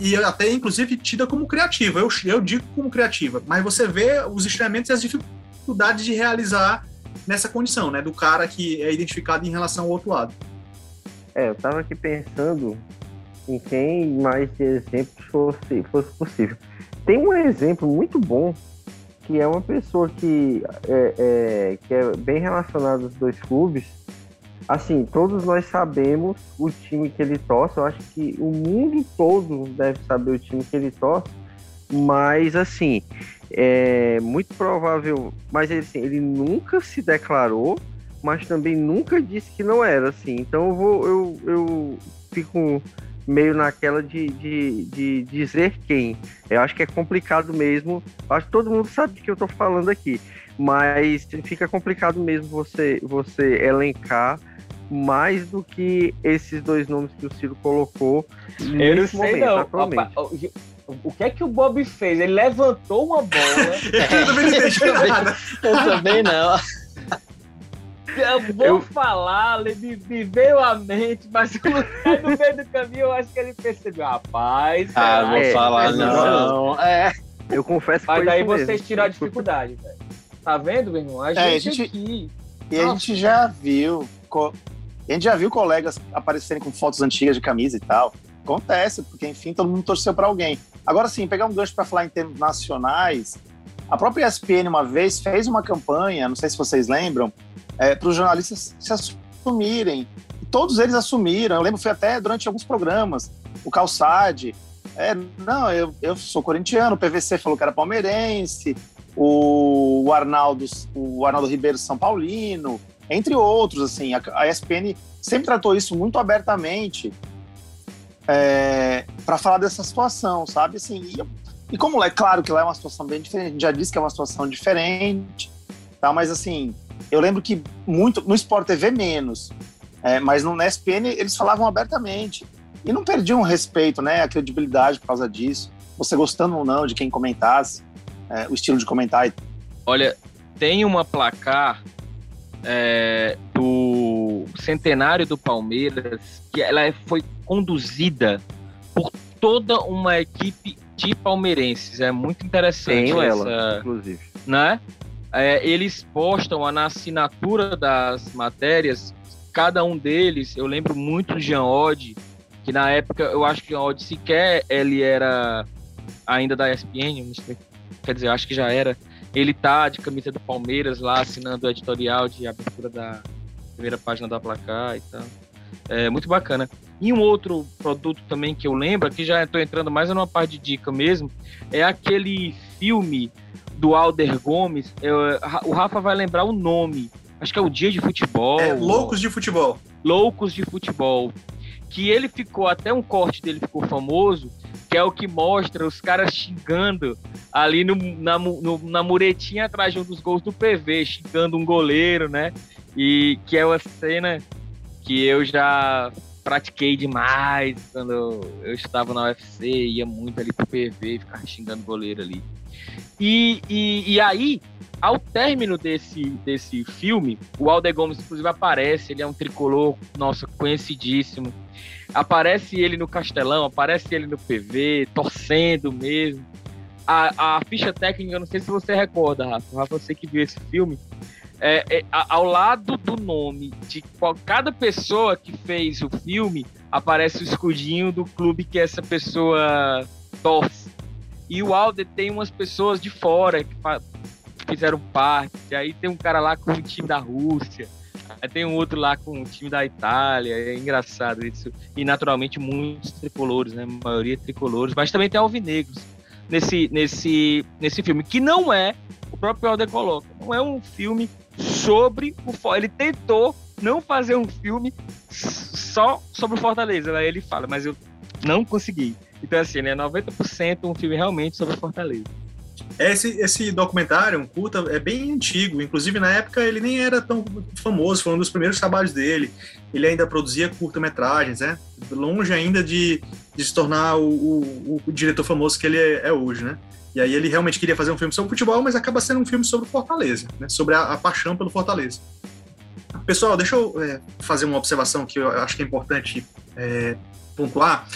e até inclusive tida como criativa. Eu, eu digo como criativa, mas você vê os estranhamentos e as dificuldades de realizar nessa condição, né, do cara que é identificado em relação ao outro lado. É, eu tava aqui pensando em quem mais exemplos fosse, fosse possível. Tem um exemplo muito bom que é uma pessoa que é, é, que é bem relacionada aos dois clubes, assim, todos nós sabemos o time que ele torce. Eu acho que o mundo todo deve saber o time que ele torce. Mas, assim, é muito provável. Mas assim, ele nunca se declarou, mas também nunca disse que não era assim. Então eu vou. Eu, eu fico meio naquela de, de, de dizer quem. Eu acho que é complicado mesmo. Acho que todo mundo sabe do que eu tô falando aqui. Mas fica complicado mesmo você, você elencar mais do que esses dois nomes que o Ciro colocou. Eu não sei momento, não. Opa, o que é que o Bob fez? Ele levantou uma bola. [laughs] eu também não entendi [laughs] nada. Eu também não. [laughs] Eu vou eu... falar, me, me veio à mente, mas no meio do caminho eu acho que ele percebeu. Rapaz, ah, não vou falar não. não. É. Eu confesso que Mas daí vocês tiram a dificuldade, velho. Tá vendo, meu irmão? A gente, é, a gente aqui... E Nossa. a gente já viu a gente já viu colegas aparecerem com fotos antigas de camisa e tal. Acontece, porque enfim, todo mundo torceu para alguém. Agora sim, pegar um gancho para falar em termos nacionais, a própria ESPN uma vez fez uma campanha, não sei se vocês lembram, é, para os jornalistas se assumirem. E todos eles assumiram. Eu lembro, foi até durante alguns programas. O Calçade, é, não, eu, eu sou corintiano, o PVC falou que era palmeirense, o, Arnaldo, o Arnaldo Ribeiro São Paulino, entre outros, assim, a, a ESPN sempre tratou isso muito abertamente é, para falar dessa situação, sabe? Assim, e, e, como é claro que lá é uma situação bem diferente, a gente já disse que é uma situação diferente, tá? Mas assim, eu lembro que muito no Sport TV menos, é, mas no ESPN eles falavam abertamente e não perdiam o respeito, né, a credibilidade por causa disso. Você gostando ou não de quem comentasse, é, o estilo de comentar. Olha, tem uma placar é, do centenário do Palmeiras, que ela foi conduzida por toda uma equipe de palmeirenses. É muito interessante Tenho essa, ela, inclusive. Né? É, eles postam na assinatura das matérias, cada um deles, eu lembro muito do Jean Odd, que na época eu acho que o Jean Odd sequer ele era ainda da ESPN, quer dizer, eu acho que já era ele tá de camisa do Palmeiras lá, assinando o editorial de abertura da primeira página da placar e tal. É muito bacana. E um outro produto também que eu lembro, que já estou entrando mais numa parte de dica mesmo, é aquele filme do Alder Gomes. Eu, o Rafa vai lembrar o nome. Acho que é o Dia de Futebol. É, Loucos de Futebol. Loucos de Futebol. Que ele ficou, até um corte dele ficou famoso, que é o que mostra os caras xingando ali no, na, no, na muretinha atrás de um dos gols do PV, xingando um goleiro, né? E que é uma cena que eu já pratiquei demais quando eu estava na UFC, ia muito ali pro PV, ficar xingando goleiro ali. E, e, e aí, ao término desse, desse filme, o Alder Gomes, inclusive, aparece, ele é um tricolor, nossa, conhecidíssimo. Aparece ele no Castelão, aparece ele no PV, torcendo mesmo. A, a ficha técnica, não sei se você recorda, Rafa, Rafa, você que viu esse filme, é, é, ao lado do nome de qual, cada pessoa que fez o filme, aparece o escudinho do clube que essa pessoa torce. E o Alder tem umas pessoas de fora que fizeram parte. Aí tem um cara lá com o time da Rússia. Aí tem um outro lá com o time da Itália. É engraçado isso. E naturalmente muitos tricolores, né? A maioria tricolores, mas também tem alvinegros nesse, nesse, nesse filme, que não é, o próprio Alder coloca, não é um filme sobre o Ele tentou não fazer um filme só sobre o Fortaleza. Aí ele fala, mas eu não consegui. Então, assim, ele é 90% um filme realmente sobre Fortaleza. Esse, esse documentário, um curta, é bem antigo. Inclusive, na época, ele nem era tão famoso. Foi um dos primeiros trabalhos dele. Ele ainda produzia curta-metragens, né? Longe ainda de, de se tornar o, o, o, diretor famoso que ele é, é, hoje, né? E aí ele realmente queria fazer um filme sobre futebol, mas acaba sendo um filme sobre Fortaleza, né? Sobre a, a paixão pelo Fortaleza. Pessoal, deixa eu é, fazer uma observação que eu acho que é importante é, pontuar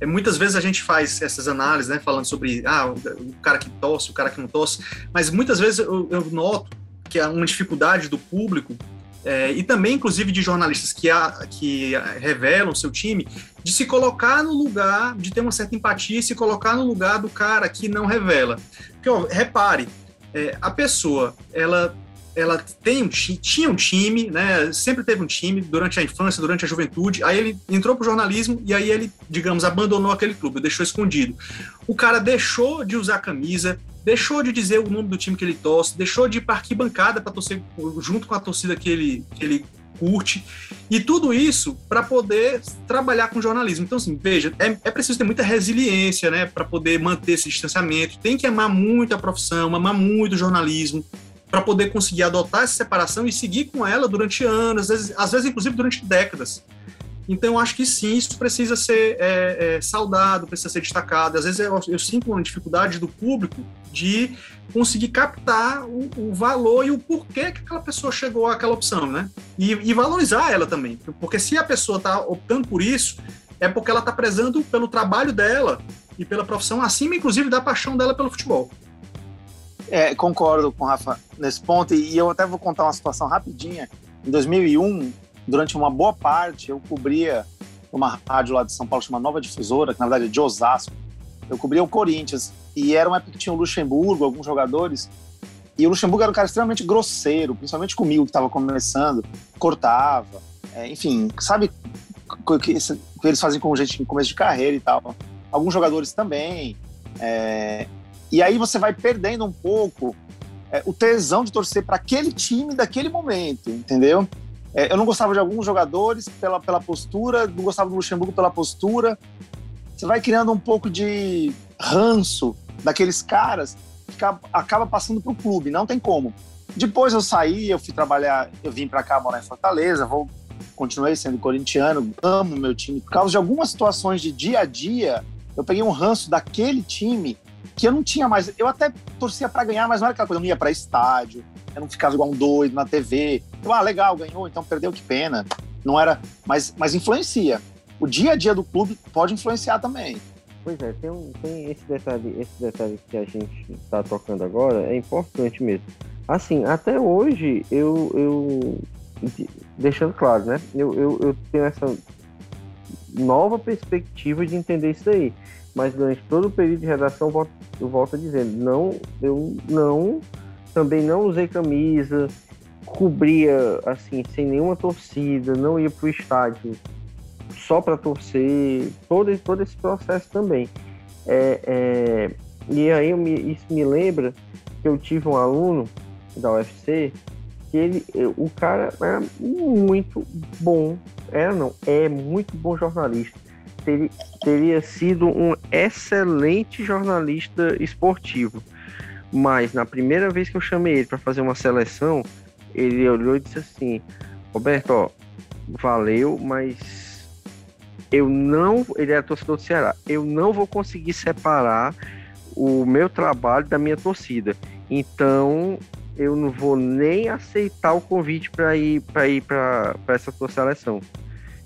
é, muitas vezes a gente faz essas análises, né, falando sobre ah, o, cara que tosse, o cara que não tosse, mas muitas vezes eu, eu noto que há uma dificuldade do público é, e também, inclusive, de jornalistas que, há, que revelam seu time, de se colocar no lugar, de ter uma certa empatia e se colocar no lugar do cara que não revela. Porque, ó, repare, é, a pessoa, ela ela tem um, tinha um time, né? Sempre teve um time durante a infância, durante a juventude. Aí ele entrou pro jornalismo e aí ele, digamos, abandonou aquele clube, deixou escondido. O cara deixou de usar camisa, deixou de dizer o nome do time que ele torce, deixou de ir para arquibancada para torcer junto com a torcida que ele, que ele curte, e tudo isso para poder trabalhar com jornalismo. Então, assim, veja, é, é preciso ter muita resiliência, né, para poder manter esse distanciamento. Tem que amar muito a profissão, amar muito o jornalismo, para poder conseguir adotar essa separação e seguir com ela durante anos, às vezes, às vezes inclusive durante décadas. Então, acho que sim, isso precisa ser é, é, saudado, precisa ser destacado. Às vezes eu, eu, sinto uma dificuldade do público de conseguir captar o, o, valor e o porquê que aquela pessoa chegou àquela opção, né? E, e valorizar ela também. Porque se a pessoa está optando por isso, é porque ela está prezando pelo trabalho dela e pela profissão, acima, inclusive, da paixão dela pelo futebol. É, concordo com o Rafa nesse ponto, e eu até vou contar uma situação rapidinha. Em 2001, durante uma boa parte, eu cobria uma rádio lá de São Paulo chamada Nova Difusora, que na verdade é de Osasco. Eu cobria o Corinthians. E era uma época que tinha o Luxemburgo, alguns jogadores. E o Luxemburgo era um cara extremamente grosseiro, principalmente comigo, que estava começando, cortava. É, enfim, sabe o que, que, eles fazem com gente em começo de carreira e tal. Alguns jogadores também. É, e aí você vai perdendo um pouco é, o tesão de torcer para aquele time daquele momento, entendeu? É, eu não gostava de alguns jogadores pela, pela postura, não gostava do Luxemburgo pela postura. Você vai criando um pouco de ranço daqueles caras que acaba passando para o clube, não tem como. Depois eu saí, eu fui trabalhar, eu vim para cá morar em Fortaleza, vou continuei sendo corintiano, amo meu time. Por causa de algumas situações de dia a dia, eu peguei um ranço daquele time que eu não tinha mais. Eu até torcia para ganhar, mas não era aquela coisa, eu não ia para estádio, eu não ficava igual um doido na TV. Eu, ah, legal, ganhou, então perdeu, que pena. Não era. Mas, mas influencia. O dia a dia do clube pode influenciar também. Pois é, tem, um, tem esse detalhe, esse detalhe que a gente está tocando agora, é importante mesmo. Assim, até hoje, eu, eu deixando claro, né? Eu, eu, eu tenho essa nova perspectiva de entender isso aí. Mas durante todo o período de redação, eu volto, eu volto dizer, não, eu não, também não usei camisa, cobria assim, sem nenhuma torcida, não ia pro estádio só para torcer, todo, todo esse processo também. É, é, e aí me, isso me lembra que eu tive um aluno da UFC que ele, o cara era muito bom, era não, é muito bom jornalista. Teria, teria sido um excelente jornalista esportivo. Mas na primeira vez que eu chamei ele para fazer uma seleção, ele olhou e disse assim: Roberto, ó, valeu, mas eu não, ele é torcedor do Ceará, eu não vou conseguir separar o meu trabalho da minha torcida. Então, eu não vou nem aceitar o convite para ir para ir para essa tua seleção.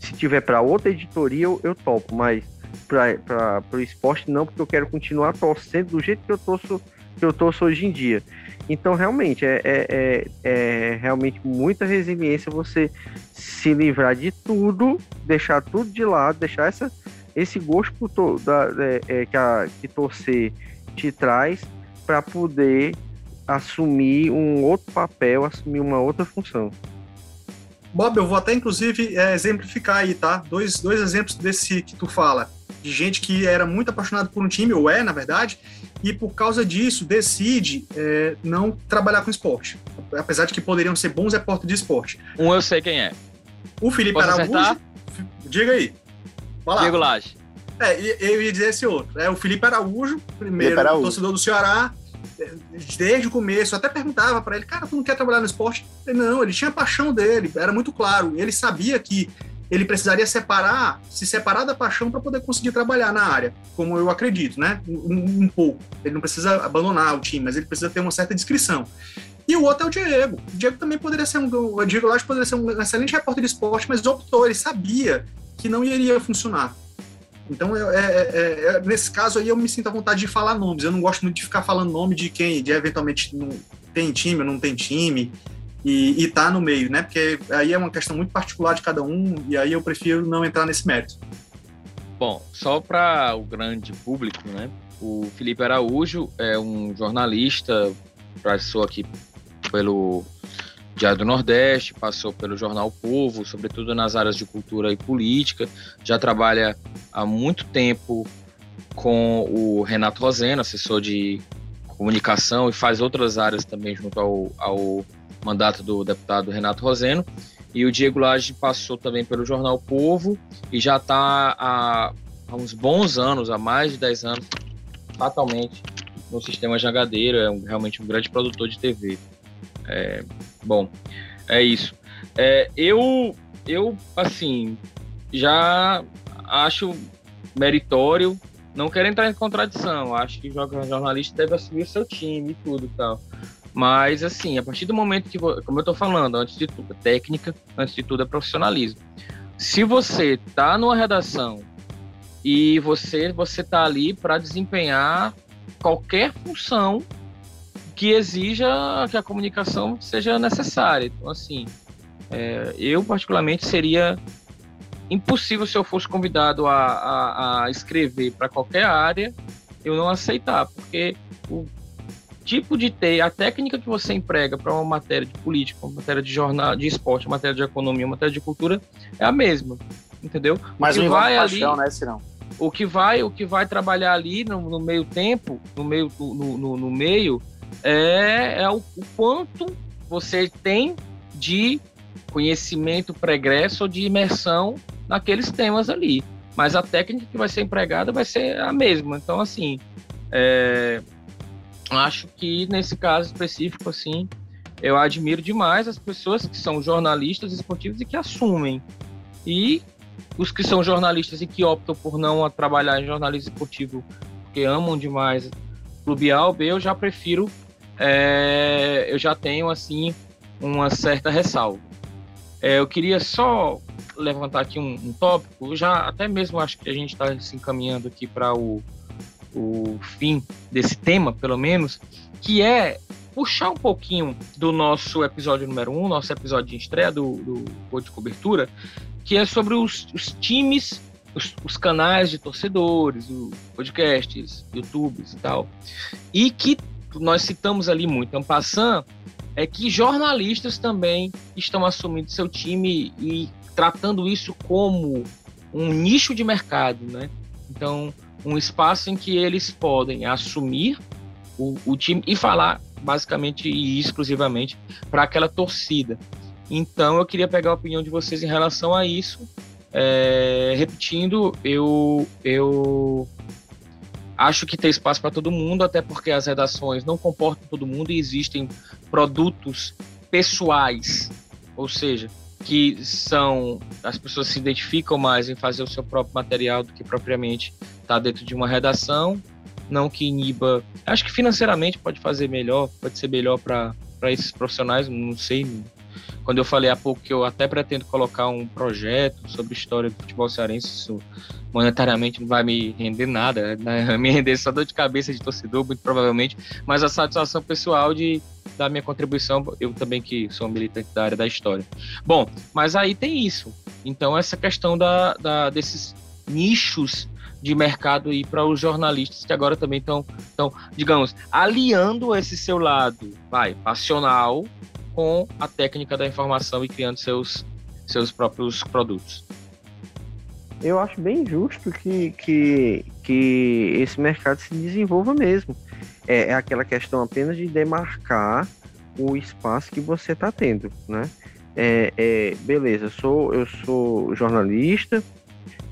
Se tiver para outra editoria, eu, eu topo, mas para o esporte não, porque eu quero continuar torcendo do jeito que eu torço que eu torço hoje em dia. Então, realmente, é, é, é, é, realmente muita resiliência você se livrar de tudo, deixar tudo de lado, deixar essa, esse gosto por da, é, é, que, a, que torcer te traz para poder assumir um outro papel, assumir uma outra função. Bob, eu vou até inclusive é, exemplificar aí, tá? Dois, dois exemplos desse que tu fala de gente que era muito apaixonada por um time, ou é, na verdade, e por causa disso decide é, não trabalhar com esporte. Apesar de que poderiam ser bons repórteres de esporte. Um eu sei quem é. O Felipe Posso Araújo. Acertar? Diga aí. Vai lá. Diego Lage. É, eu ia dizer esse outro. É o Felipe Araújo, primeiro Felipe Araújo. torcedor do Ceará, desde o começo, até perguntava para ele, cara, tu não quer trabalhar no esporte? Ele, não, ele tinha a paixão dele, era muito claro. Ele sabia que ele precisaria separar, se separar da paixão para poder conseguir trabalhar na área, como eu acredito, né? Um, um, pouco. Ele não precisa abandonar o time, mas ele precisa ter uma certa descrição. E o outro é o Diego. O Diego também poderia ser um. O Diego Lage poderia ser um excelente repórter de esporte, mas optou, ele sabia que não iria funcionar. Então, é, é, é, nesse caso aí, eu me sinto à vontade de falar nomes. Eu não gosto muito de ficar falando nome de quem, de eventualmente não tem time ou não tem time e, estar tá no meio, né? Porque aí é uma questão muito particular de cada um e aí eu prefiro não entrar nesse mérito. Bom, só para o grande público, né? O Felipe Araújo é um jornalista passou aqui pelo Diário do Nordeste, passou pelo Jornal Povo, sobretudo nas áreas de cultura e política, já trabalha há muito tempo com o Renato Roseno, assessor de comunicação, e faz outras áreas também junto ao, ao mandato do deputado Renato Roseno. E o Diego Lage passou também pelo Jornal Povo e já está há, há, uns bons anos, há mais de 10 anos, fatalmente no sistema Jangadeiro, é um, realmente um grande produtor de TV. É, bom, é isso. É, eu, eu, assim, já acho meritório, não quero entrar em contradição, acho que o jornalista deve assumir o seu time e tudo e tal. Mas, assim, a partir do momento que, como eu estou falando, antes de tudo é técnica, antes de tudo é profissionalismo. Se você está numa redação e você você está ali para desempenhar qualquer função que exija que a comunicação seja necessária. Então, assim, é, eu particularmente seria impossível se eu fosse convidado a, a, a escrever para qualquer área, eu não aceitar, porque o tipo de ter, a técnica que você emprega para uma matéria de política, uma matéria de jornal, de esporte, uma matéria de economia, uma matéria de cultura é a mesma, entendeu? Mas o que vai paixão, ali, né, Cirão? O que vai, o que vai trabalhar ali no, no meio tempo, no meio, no, no, no meio, é, é o, o, quanto você tem de conhecimento pregresso ou de imersão naqueles temas ali. Mas a técnica que vai ser empregada vai ser a mesma. Então, assim, é, acho que nesse caso específico, assim, eu admiro demais as pessoas que são jornalistas esportivos e que assumem. E os que são jornalistas e que optam por não trabalhar em jornalismo esportivo porque amam demais Clube A ou B, eu já prefiro, é, eu já tenho, assim, uma certa ressalva. É, eu queria só levantar aqui um, um tópico, já até mesmo acho que a gente está se encaminhando aqui para o, o fim desse tema, pelo menos, que é puxar um pouquinho do nosso episódio número um, nosso episódio de estreia do, do de Cobertura, que é sobre os, os times, os, os, canais de torcedores, os podcasts, YouTubes e tal, e que nós citamos ali muito, então passando é que jornalistas também estão assumindo seu time e tratando isso como um nicho de mercado, né? Então, um espaço em que eles podem assumir o, o time e falar basicamente e exclusivamente para aquela torcida. Então, eu queria pegar a opinião de vocês em relação a isso. É, repetindo, eu, eu acho que tem espaço para todo mundo, até porque as redações não comportam todo mundo e existem produtos pessoais, ou seja, que são as pessoas se identificam mais em fazer o seu próprio material do que propriamente estar tá dentro de uma redação, não que iniba. Acho que financeiramente pode fazer melhor, pode ser melhor para esses profissionais, não sei. Quando eu falei há pouco que eu até pretendo colocar um projeto sobre história do futebol cearense, isso monetariamente não vai me render nada, né? me [laughs] render só dor de cabeça de torcedor, muito provavelmente, mas a satisfação pessoal de dar minha contribuição, eu também que sou militante da área da história. Bom, mas aí tem isso. Então essa questão da, da desses nichos de mercado aí para os jornalistas que agora também estão, digamos, aliando esse seu lado, vai, passional com a técnica da informação e criando seus seus próprios produtos eu acho bem justo que, que, que esse mercado se desenvolva mesmo. É, é aquela questão apenas de demarcar o espaço que você está tendo, né? É, é, beleza, sou, eu sou jornalista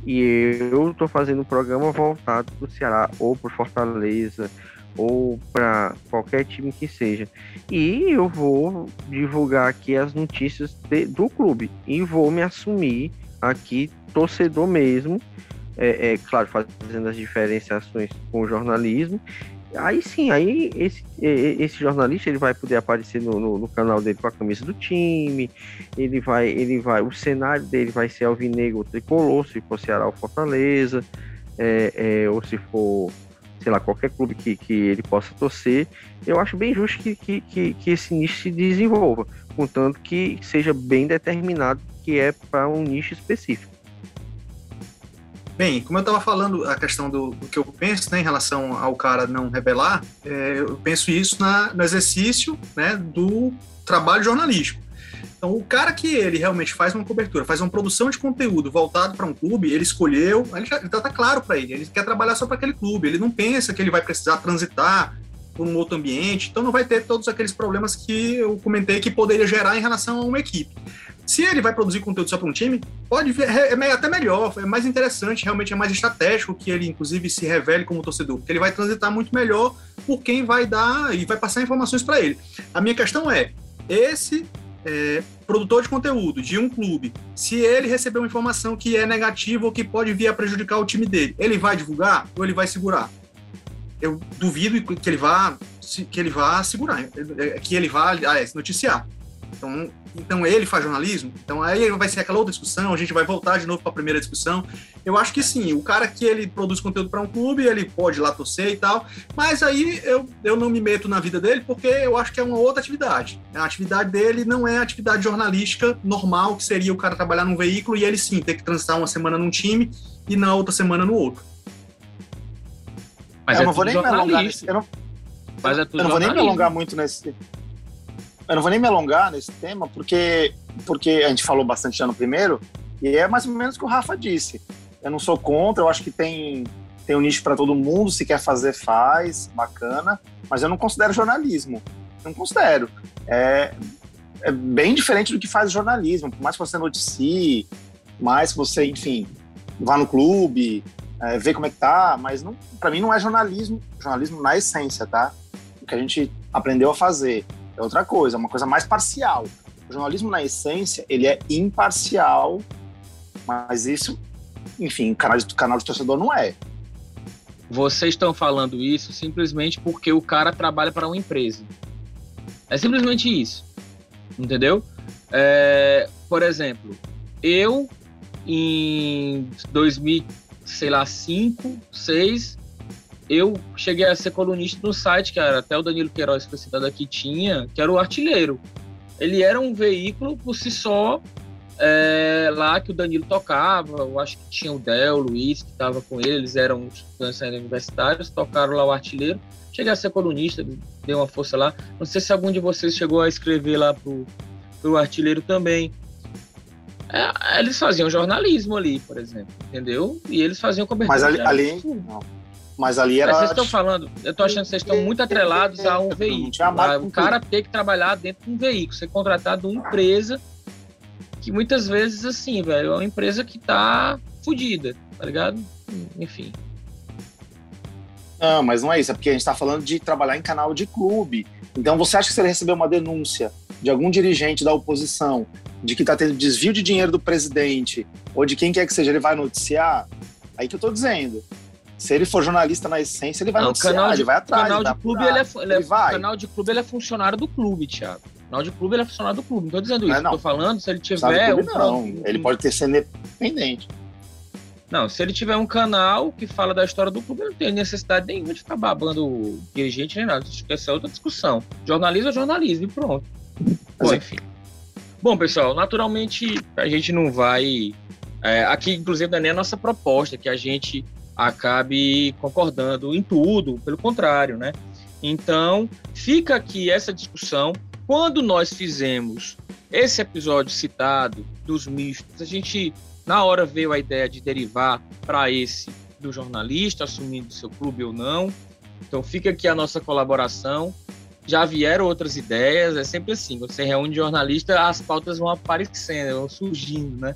e eu estou fazendo um programa voltado para o Ceará ou para Fortaleza ou para qualquer time que seja. E eu vou divulgar aqui as notícias de, do clube e vou me assumir aqui torcedor mesmo, é, é, claro, fazendo as diferenciações com o jornalismo. Aí sim, aí esse, esse jornalista ele vai poder aparecer no, no, no, canal dele com a camisa do time, ele vai, ele vai, o cenário dele vai ser alvinegro tricolor, se for Ceará ou Fortaleza, é, é, ou se for, sei lá, qualquer clube que, que ele possa torcer. Eu acho bem justo que, que, que, que esse nicho se desenvolva, contanto que seja bem determinado que é para um nicho específico. Bem, como eu estava falando, a questão do, do, que eu penso né, em relação ao cara não revelar, é, eu penso isso na, no exercício né, do trabalho jornalístico. Então, o cara que ele realmente faz uma cobertura, faz uma produção de conteúdo voltado para um clube, ele escolheu, ele já está tá claro para ele, ele quer trabalhar só para aquele clube, ele não pensa que ele vai precisar transitar por um outro ambiente, então não vai ter todos aqueles problemas que eu comentei que poderia gerar em relação a uma equipe. Se ele vai produzir conteúdo só para um time, pode ver, é, é até melhor, é mais interessante, realmente é mais estratégico que ele, inclusive, se revele como torcedor, porque ele vai transitar muito melhor por quem vai dar e vai passar informações para ele. A minha questão é: esse é, produtor de conteúdo de um clube, se ele receber uma informação que é negativa ou que pode vir a prejudicar o time dele, ele vai divulgar ou ele vai segurar? Eu duvido que ele vá que ele vá segurar, que ele vá ah, noticiar. Então, então ele faz jornalismo? Então aí vai ser aquela outra discussão, a gente vai voltar de novo para a primeira discussão. Eu acho que sim, o cara que ele produz conteúdo para um clube, ele pode ir lá torcer e tal, mas aí eu, eu não me meto na vida dele porque eu acho que é uma outra atividade. A atividade dele não é a atividade jornalística normal, que seria o cara trabalhar num veículo e ele sim ter que transitar uma semana num time e na outra semana no outro. Mas eu é não vou nem me alongar nesse, eu não, mas é eu não vou nem me alongar muito nesse, eu não vou nem me alongar nesse tema, porque, porque a gente falou bastante já no primeiro, e é mais ou menos o que o Rafa disse. Eu não sou contra, eu acho que tem, tem um nicho para todo mundo, se quer fazer, faz, bacana, mas eu não considero jornalismo. Não considero. É, é bem diferente do que faz jornalismo. Por mais que você noticie, mais que você, enfim, vá no clube, é, ver como é que tá, mas para mim não é jornalismo, jornalismo na essência, tá? O que a gente aprendeu a fazer é outra coisa, é uma coisa mais parcial. O jornalismo, na essência, ele é imparcial, mas isso, enfim, canal de, canal de torcedor não é. Vocês estão falando isso simplesmente porque o cara trabalha para uma empresa. É simplesmente isso. Entendeu? É, por exemplo, eu em 2000, sei lá, 5, 6, eu cheguei a ser colunista no site, que era até o Danilo Queiroz, que foi citado aqui, tinha, que era o Artilheiro. Ele era um veículo por si só, é, lá que o Danilo tocava, eu acho que tinha o Del, o Luiz, que estava com ele, eles eram estudantes universitários, tocaram lá o Artilheiro. Cheguei a ser colunista, dei uma força lá. Não sei se algum de vocês chegou a escrever lá pro, pro Artilheiro também. É, eles faziam jornalismo ali, por exemplo, entendeu? E eles faziam cobertura. Mas ali, ali não. Mas ali era. Mas vocês estão falando, eu tô achando que vocês estão muito atrelados a um veículo. O cara ter que trabalhar dentro de um veículo, ser contratado de uma empresa que muitas vezes, assim, velho, é uma empresa que tá fodida, tá ligado? Enfim. Não, mas não é isso, é porque a gente tá falando de trabalhar em canal de clube. Então você acha que se ele receber uma denúncia de algum dirigente da oposição de que tá tendo desvio de dinheiro do presidente ou de quem quer que seja, ele vai noticiar? Aí que eu tô dizendo. Se ele for jornalista na essência, ele vai não, noticiar, canal de, ele vai atrás. Canal de clube, ele é, ele é, vai. canal de clube, ele é funcionário do clube, Thiago. Canal de clube, ele é funcionário do clube. Não tô dizendo isso. Não. Tô falando, se ele tiver... Clube, um, não, ele pode ter sido independente. Não, se ele tiver um canal que fala da história do clube, ele não tem necessidade nenhuma de ficar babando o dirigente nem nada. Essa é outra discussão. Jornalismo é jornalismo e pronto. Bom, enfim. Bom, pessoal, naturalmente a gente não vai... É, aqui, inclusive, não é nem a nossa proposta, que a gente acabe concordando em tudo, pelo contrário, né? Então, fica aqui essa discussão. Quando nós fizemos esse episódio citado dos mistos, a gente na hora veio a ideia de derivar para esse do jornalista assumindo seu clube ou não. Então fica aqui a nossa colaboração. Já vieram outras ideias, é sempre assim, você reúne jornalista, as pautas vão aparecendo, vão surgindo, né?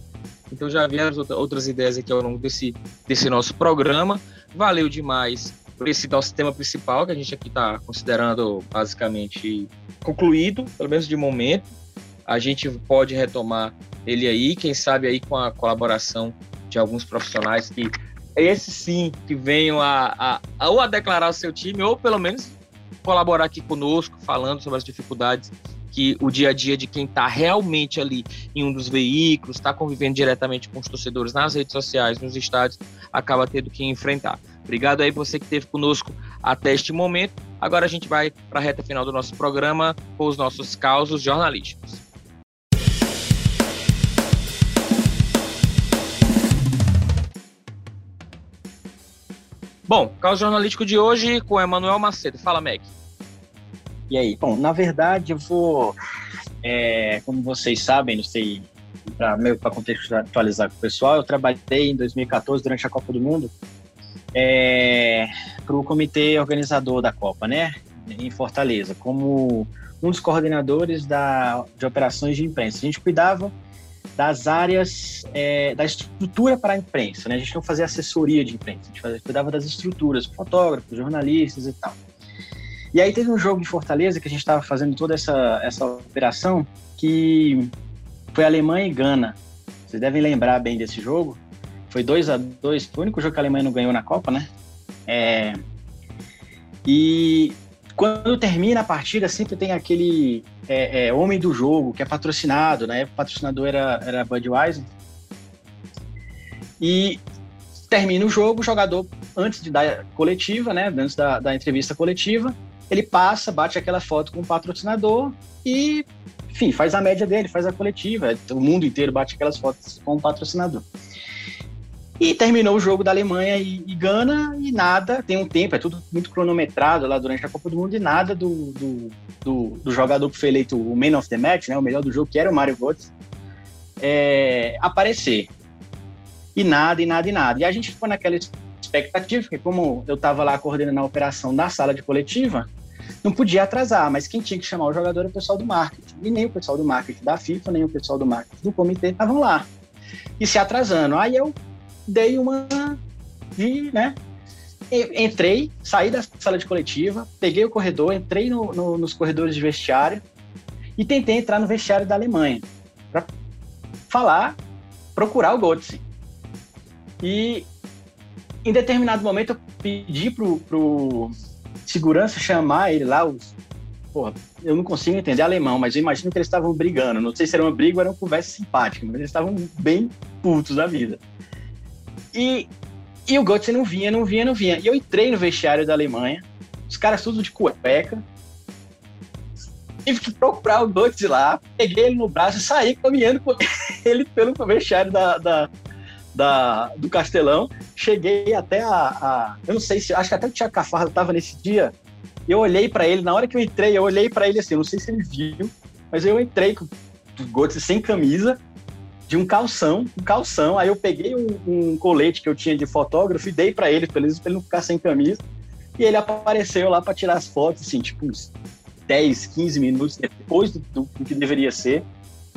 Então já vieram outras ideias aqui ao longo desse, desse nosso programa. Valeu demais por esse nosso tema principal, que a gente aqui está considerando basicamente concluído, pelo menos de momento. A gente pode retomar ele aí, quem sabe aí com a colaboração de alguns profissionais que esse sim que venham a, a, a, ou a declarar o seu time ou pelo menos colaborar aqui conosco falando sobre as dificuldades que o dia a dia de quem está realmente ali em um dos veículos, está convivendo diretamente com os torcedores nas redes sociais, nos estádios, acaba tendo que enfrentar. Obrigado aí você que esteve conosco até este momento. Agora a gente vai para a reta final do nosso programa com os nossos causos jornalísticos. Bom, caso jornalístico de hoje com Emanuel Macedo. Fala, Mac. E aí? Bom, na verdade, eu vou, é, como vocês sabem, não sei, para contextualizar com o pessoal, eu trabalhei em 2014 durante a Copa do Mundo é, para o comitê organizador da Copa, né, em Fortaleza, como um dos coordenadores da, de operações de imprensa. A gente cuidava das áreas é, da estrutura para a imprensa, né? A gente não fazia assessoria de imprensa, a gente fazia, cuidava das estruturas, fotógrafos, jornalistas e tal. E aí teve um jogo em Fortaleza que a gente estava fazendo toda essa, essa operação que foi Alemanha e Gana. Vocês devem lembrar bem desse jogo. Foi 2 a 2 foi o único jogo que a Alemanha não ganhou na Copa, né? É, e quando termina a partida, sempre tem aquele é, é, homem do jogo que é patrocinado. Na época, o patrocinador era, era Budweiser. E termina o jogo, o jogador, antes de dar coletiva, né, antes da, da entrevista coletiva, ele passa, bate aquela foto com o patrocinador e, enfim, faz a média dele, faz a coletiva. O mundo inteiro bate aquelas fotos com o patrocinador. E terminou o jogo da Alemanha e, e Gana e nada, tem um tempo, é tudo muito cronometrado lá durante a Copa do Mundo e nada do, do, do, do jogador que foi eleito o Man of the Match, né, o melhor do jogo, que era o Mario Götze, é, aparecer. E nada, e nada, e nada. E a gente ficou naquela expectativa, porque como eu estava lá coordenando a operação da sala de coletiva, não podia atrasar, mas quem tinha que chamar o jogador era o pessoal do marketing. E nem o pessoal do marketing da FIFA, nem o pessoal do marketing do comitê estavam lá. E se atrasando. Aí eu dei uma de, né? Entrei, saí da sala de coletiva, peguei o corredor, entrei no, no, nos corredores de vestiário e tentei entrar no vestiário da Alemanha para falar, procurar o Götze. E em determinado momento eu pedi pro, pro segurança chamar ele lá, os, porra, eu não consigo entender alemão, mas eu imagino que eles estavam brigando. Não sei se era uma briga ou era uma conversa simpática, mas eles estavam bem putos da vida. E, e o Götze não vinha, não vinha, não vinha. E eu entrei no vestiário da Alemanha, os caras tudo de cueca. Tive que procurar o Götze lá, peguei ele no braço e saí caminhando com [laughs] ele pelo vestiário da, da, da, do Castelão. Cheguei até a, a, Eu não sei se. Acho que até o Tiago Cafarra estava nesse dia. Eu olhei para ele, na hora que eu entrei, eu olhei para ele assim, não sei se ele viu, mas eu entrei com o Götze sem camisa, de um calção, um calção. Aí eu peguei um, um colete que eu tinha de fotógrafo e dei para ele, para ele não ficar sem camisa. E ele apareceu lá para tirar as fotos, assim, tipo, uns 10, 15 minutos depois do, do, que deveria ser.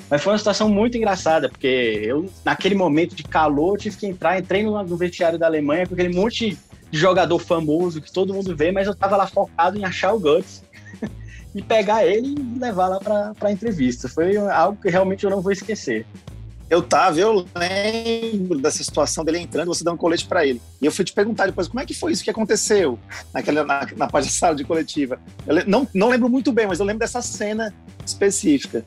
Mas foi uma situação muito engraçada, porque eu, naquele momento de calor, tive que entrar, entrei no, no vestiário da Alemanha com aquele monte de jogador famoso que todo mundo vê, mas eu tava lá focado em achar o Guts [laughs] e pegar ele e levar lá para a entrevista. Foi algo que realmente eu não vou esquecer eu tava, eu lembro dessa situação dele entrando, você dá um colete para ele. E eu fui te perguntar depois, como é que foi isso que aconteceu naquela, na, na sala de coletiva? Eu não, não lembro muito bem, mas eu lembro dessa cena específica.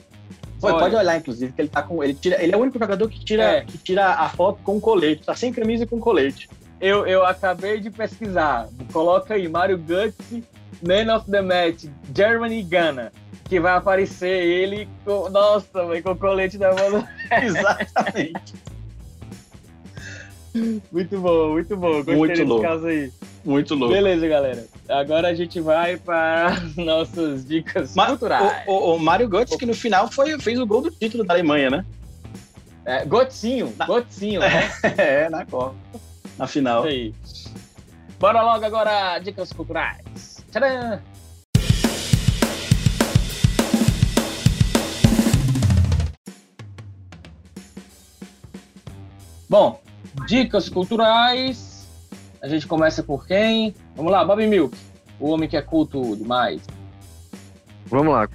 Foi, pode olhar, inclusive, que ele tá com. Ele, tira, ele é o único jogador que tira, é. que tira a foto com colete, tá sem camisa e com colete. Eu, eu acabei de pesquisar. Coloca aí, Mario Götze, Man of the Match, Germany Ghana que vai aparecer ele com. Nossa, com o colete da mão. [laughs] [laughs] Exatamente. muito bom, muito bom. Gostei muito desse louco. caso aí. Muito louco. Beleza, galera. Agora a gente vai para [laughs] nossas dicas Ma culturais. O, o, o Mário Götze, que no final foi, fez o gol do título da Alemanha, né? É, Gotzinho, na... Gotzinho, [laughs] né? é, na Copa. Na final. Isso aí. Bora logo agora, dicas culturais. Tcharam! Bom, dicas culturais. A gente começa por quem? Vamos lá, Bob Milk, o homem que é culto demais. Vamos lá.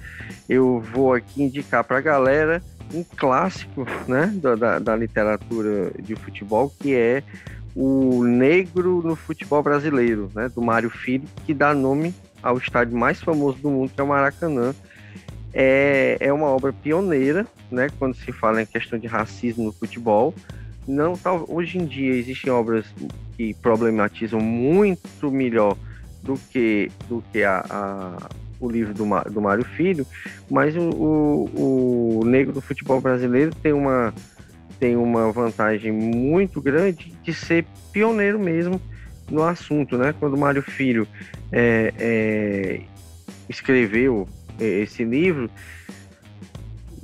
Eu vou aqui indicar para a galera um clássico né, da, da literatura de futebol, que é o Negro no Futebol Brasileiro, né, do Mário Filho, que dá nome ao estádio mais famoso do mundo, que é o Maracanã. É, é uma obra pioneira, né, quando se fala em questão de racismo no futebol não tal, hoje em dia existem obras que problematizam muito melhor do que do que a, a o livro do, do Mário Filho, mas o, o, o, negro do futebol brasileiro tem uma tem uma vantagem muito grande de ser pioneiro mesmo no assunto, né? Quando Mário Filho é, é, escreveu esse livro,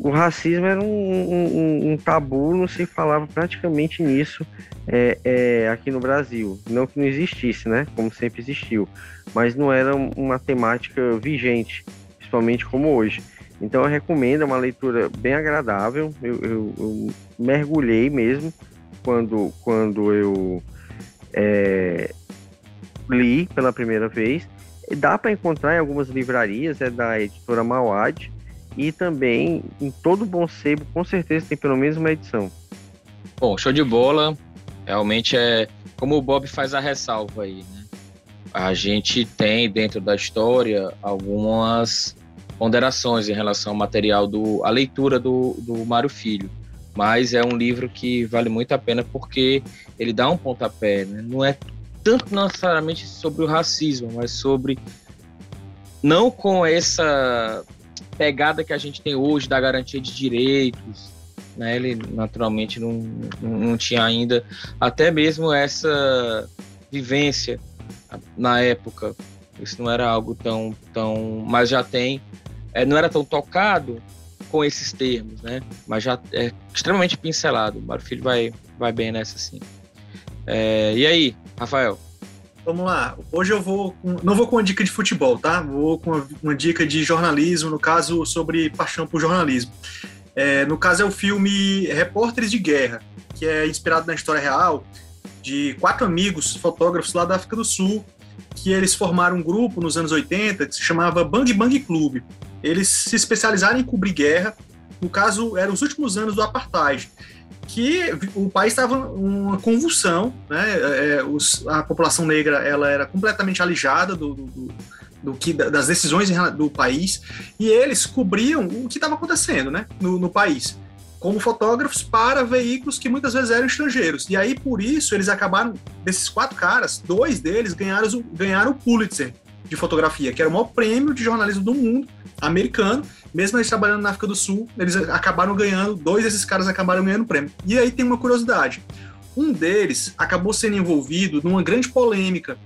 o racismo era um, um, um, tabu, não se falava praticamente nisso é, é, aqui no Brasil. Não que não existisse, né? Como sempre existiu, mas não era uma temática vigente, principalmente como hoje. Então eu recomendo, é uma leitura bem agradável. Eu, eu, eu mergulhei mesmo quando, quando eu é, li pela primeira vez. Dá para encontrar em algumas livrarias, é da editora Mauad, e também em todo bom sebo, com certeza tem pelo menos uma edição. Bom, show de bola. Realmente é como o Bob faz a ressalva aí, né? A gente tem dentro da história algumas ponderações em relação ao material do a leitura do, do Mário Filho, mas é um livro que vale muito a pena porque ele dá um pontapé, né? não é tanto necessariamente sobre o racismo, mas sobre não com essa pegada que a gente tem hoje da garantia de direitos, né? Ele naturalmente não, não tinha ainda até mesmo essa vivência na época. Isso não era algo tão tão, mas já tem, é, não era tão tocado com esses termos, né? Mas já é extremamente pincelado. O Mário Filho vai vai bem nessa sim. É, e aí, Rafael? Vamos lá. Hoje eu vou. Com, não vou com uma dica de futebol, tá? Vou com uma, uma dica de jornalismo, no caso, sobre paixão por jornalismo. É, no caso, é o filme Repórteres de Guerra, que é inspirado na história real de quatro amigos fotógrafos lá da África do Sul, que eles formaram um grupo nos anos 80 que se chamava Bang Bang Club. Eles se especializaram em cobrir guerra. No caso, eram os últimos anos do apartheid que o país estava uma convulsão, né? É, é, os, a população negra ela era completamente alijada do, do, do, do que das decisões do país e eles cobriam o que estava acontecendo, né? No, no, país, como fotógrafos para veículos que muitas vezes eram estrangeiros. E aí por isso eles acabaram desses quatro caras, dois deles ganharam ganharam o Pulitzer de fotografia, que era o maior prêmio de jornalismo do mundo americano mesmo eles trabalhando na África do Sul, eles acabaram ganhando, dois desses caras acabaram ganhando prêmio. E aí tem uma curiosidade. Um deles acabou sendo envolvido numa grande polêmica,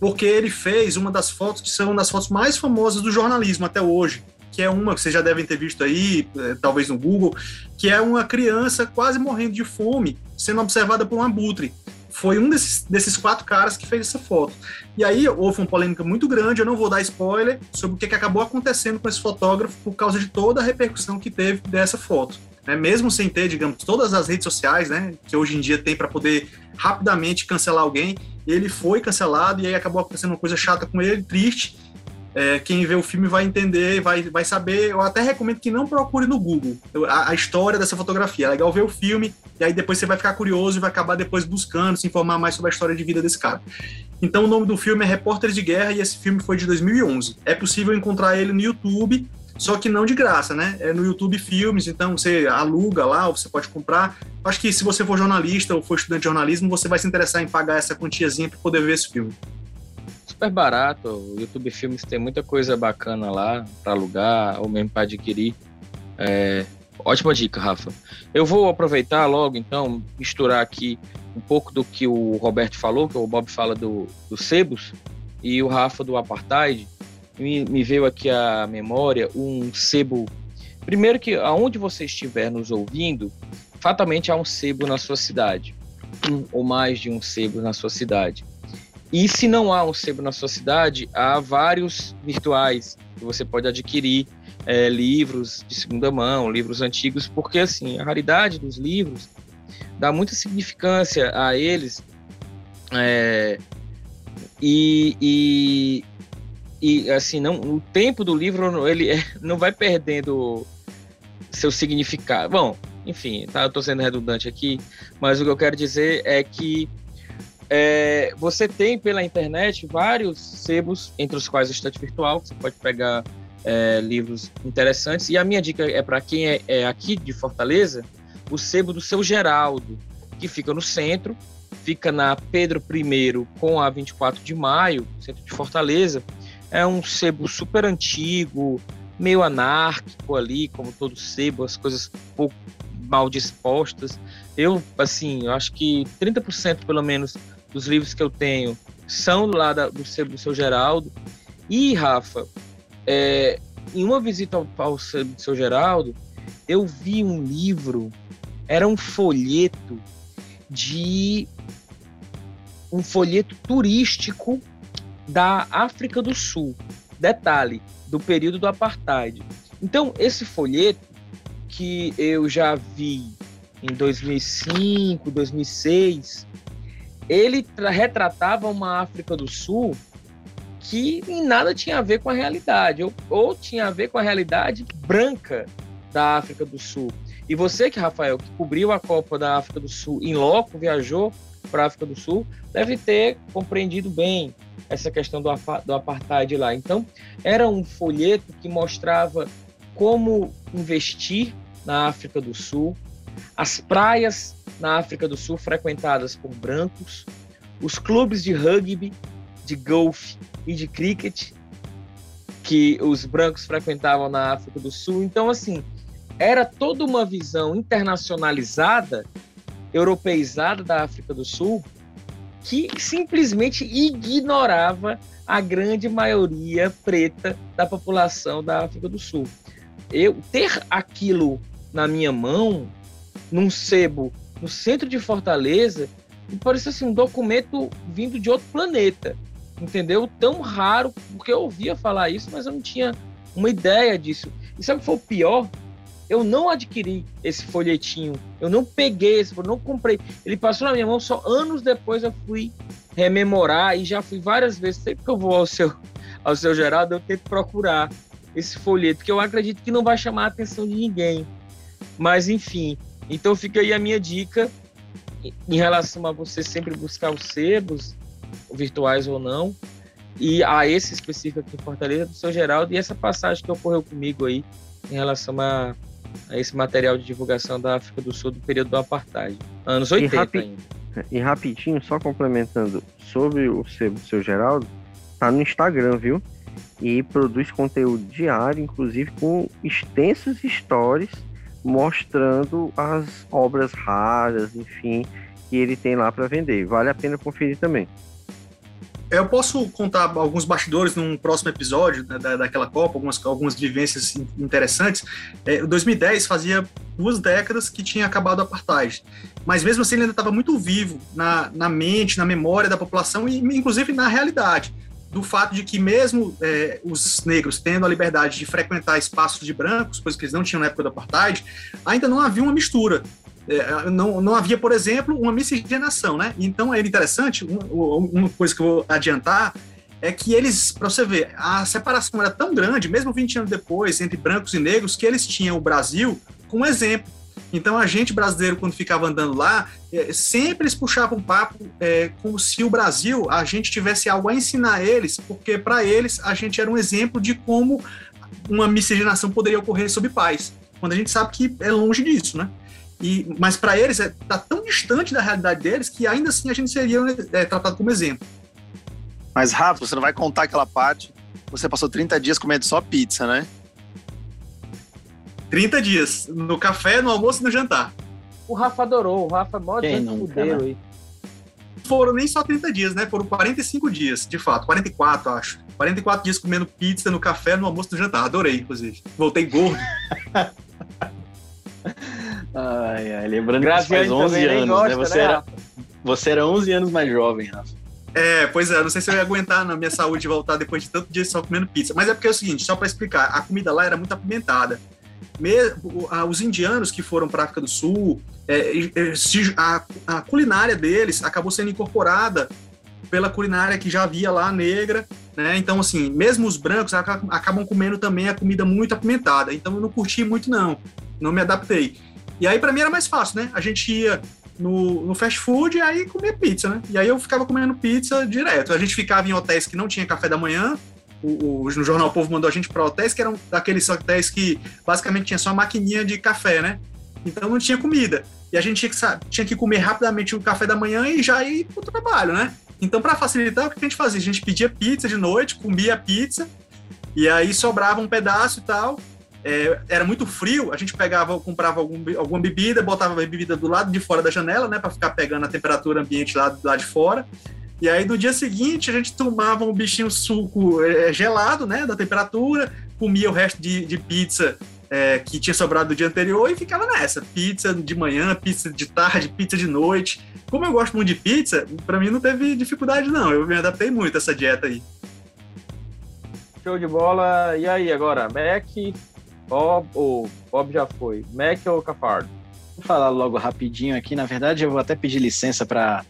porque ele fez uma das fotos que são das fotos mais famosas do jornalismo até hoje, que é uma que vocês já devem ter visto aí, eh, talvez no Google, que é uma criança quase morrendo de fome, sendo observada por um abutre foi um desses, desses quatro caras que fez essa foto. E aí houve uma polêmica muito grande, eu não vou dar spoiler sobre o que, que acabou acontecendo com esse fotógrafo por causa de toda a repercussão que teve dessa foto. Né? Mesmo sem ter, digamos, todas as redes sociais, né, que hoje em dia tem para poder rapidamente cancelar alguém, ele foi cancelado e aí acabou acontecendo uma coisa chata com ele, triste, é, quem vê o filme vai entender, vai, vai saber. Eu até recomendo que não procure no Google a, a, história dessa fotografia. É legal ver o filme, e aí depois você vai ficar curioso e vai acabar depois buscando se informar mais sobre a história de vida desse cara. Então o nome do filme é Repórteres de Guerra e esse filme foi de 2011. É possível encontrar ele no YouTube, só que não de graça, né? É no YouTube Filmes, então você aluga lá ou você pode comprar. Acho que se você for jornalista ou for estudante de jornalismo, você vai se interessar em pagar essa quantiazinha para poder ver esse filme super barato. O YouTube Filmes tem muita coisa bacana lá para alugar ou mesmo para adquirir. É, ótima dica, Rafa. Eu vou aproveitar logo, então, misturar aqui um pouco do que o Roberto falou, que o Bob fala do, do Sebos, e o Rafa do Apartheid. Me, me veio aqui à memória um sebo. Primeiro que aonde você estiver nos ouvindo, fatalmente há um sebo na sua cidade, um ou mais de um sebo na sua cidade. E se não há um sebo na sua cidade, há vários virtuais que você pode adquirir é, livros de segunda mão, livros antigos, porque assim a raridade dos livros dá muita significância a eles é, e, e, e, assim não o tempo do livro ele é, não vai perdendo seu significado. Bom, enfim, tá, eu sendo redundante aqui, mas o que eu quero dizer é que é, você tem pela internet vários sebos, entre os quais o estante virtual, que você pode pegar é, livros interessantes. E a minha dica é para quem é, é, aqui de Fortaleza, o sebo do seu Geraldo, que fica no centro, fica na Pedro I com a 24 de maio, centro de Fortaleza. É um sebo super antigo, meio anárquico ali, como todo sebo, as coisas pouco mal dispostas. Eu, assim, eu acho que 30% pelo menos dos livros que eu tenho são do lado do seu, do seu Geraldo. E, Rafa, é, em uma visita ao, ao seu, do seu Geraldo, eu vi um livro, era um folheto de um folheto turístico da África do Sul. Detalhe, do período do apartheid. Então, esse folheto que eu já vi em 2005, 2006, ele retratava uma África do Sul que em nada tinha a ver com a realidade, ou, ou tinha a ver com a realidade branca da África do Sul. E você que, Rafael, que cobriu a Copa da África do Sul em loco, viajou para a África do Sul, deve ter compreendido bem essa questão do, do apartheid lá. Então, era um folheto que mostrava como investir na África do Sul, as praias na África do Sul frequentadas por brancos, os clubes de rugby, de golfe e de cricket que os brancos frequentavam na África do Sul. Então, assim, era toda uma visão internacionalizada, europeizada da África do Sul, que simplesmente ignorava a grande maioria preta da população da África do Sul. Eu ter aquilo na minha mão, num sebo no centro de Fortaleza, me parecia assim, um documento vindo de outro planeta, entendeu? Tão raro, porque eu ouvia falar isso, mas eu não tinha uma ideia disso. E sabe o que foi o pior? Eu não adquiri esse folhetinho, eu não peguei esse, eu não comprei. Ele passou na minha mão só anos depois eu fui rememorar e já fui várias vezes. Sempre que eu vou ao seu, ao seu Geraldo, eu tento procurar esse folheto, que eu acredito que não vai chamar a atenção de ninguém. Mas enfim, então fica aí a minha dica em relação a você sempre buscar os sebos, virtuais ou não, e a esse específico aqui em Fortaleza do seu Geraldo e essa passagem que ocorreu comigo aí em relação a a esse material de divulgação da África do Sul do período do apartheid, anos 80 e rapi ainda. E rapidinho, só complementando sobre o sebo do seu Geraldo, tá no Instagram, viu? E produz conteúdo diário, inclusive com extensos stories mostrando as obras raras, enfim, que ele tem lá para vender. Vale a pena conferir também. Eu posso contar alguns bastidores num próximo episódio da, daquela Copa, algumas, algumas vivências interessantes. É, 2010 fazia duas décadas que tinha acabado o apartheid, mas mesmo assim ele ainda estava muito vivo na, na mente, na memória da população e inclusive na realidade do fato de que mesmo é, os negros tendo a liberdade de frequentar espaços de brancos, coisa que eles não tinham na época do apartheid, ainda não havia uma mistura. É, não, não havia, por exemplo, uma miscigenação, né? Então é interessante, uma coisa que eu vou adiantar é que eles, para você ver, a separação era tão grande, mesmo 20 anos depois, entre brancos e negros, que eles tinham o Brasil como exemplo. Então a gente brasileiro, quando ficava andando lá, é, sempre eles puxavam um papo é, como se o Brasil, a gente tivesse algo a ensinar eles, porque para eles a gente era um exemplo de como uma miscigenação poderia ocorrer sob paz, quando a gente sabe que é longe disso, né? E, mas para eles está é, tão distante da realidade deles que ainda assim a gente seria é, tratado como exemplo. Mas, Rafa, você não vai contar aquela parte. Você passou 30 dias comendo só pizza, né? 30 dias. No café, no almoço e no jantar. O Rafa adorou. O Rafa mó de fudeiro aí. Foram nem só 30 dias, né? Foram 45 dias, de fato. 44, acho. 44 dias comendo pizza no café, no almoço e no jantar. Adorei, inclusive. Voltei gordo. [laughs] Ai, ai, lembrando Graciane que faz 11 anos, né? gosta, né? Você, né, era, você era 11 anos mais jovem, Rafa. É, pois é, não sei se eu ia aguentar na minha saúde voltar depois de tanto dia só comendo pizza. Mas é porque é o seguinte, só para explicar, a comida lá era muito apimentada. Os indianos que foram para a África do Sul, é, a, a culinária deles acabou sendo incorporada pela culinária que já havia lá negra, né? Então, assim, mesmo os brancos acabam comendo também a comida muito apimentada. Então, eu não curti muito, não. Não me adaptei. E aí, para mim, era mais fácil, né? A gente ia no, no, fast food e aí comia pizza, né? E aí eu ficava comendo pizza direto. A gente ficava em hotéis que não tinha café da manhã. O, o no Jornal Povo mandou a gente para hotéis que eram daqueles hotéis que basicamente tinha só uma maquininha de café, né? Então não tinha comida. E a gente tinha que, tinha que comer rapidamente o café da manhã e já ir pro trabalho, né? Então, para facilitar, o que a gente fazia? A gente pedia pizza de noite, comia pizza, e aí sobrava um pedaço e tal é, era muito frio, a gente pegava, comprava algum, alguma bebida, botava a bebida do lado de fora da janela, né, para ficar pegando a temperatura ambiente lá, lá de fora. E aí, no dia seguinte, a gente tomava um bichinho suco é, gelado, né, da temperatura, comia o resto de, de pizza é, que tinha sobrado do dia anterior e ficava nessa. Pizza de manhã, pizza de tarde, pizza de noite. Como eu gosto muito de pizza, para mim não teve dificuldade, não. Eu me adaptei muito a essa dieta aí. Show de bola. E aí, agora, Mac, Bob ou Bob já foi? Mac ou Cafardo? Vou falar logo rapidinho aqui. Na verdade, eu vou até pedir licença para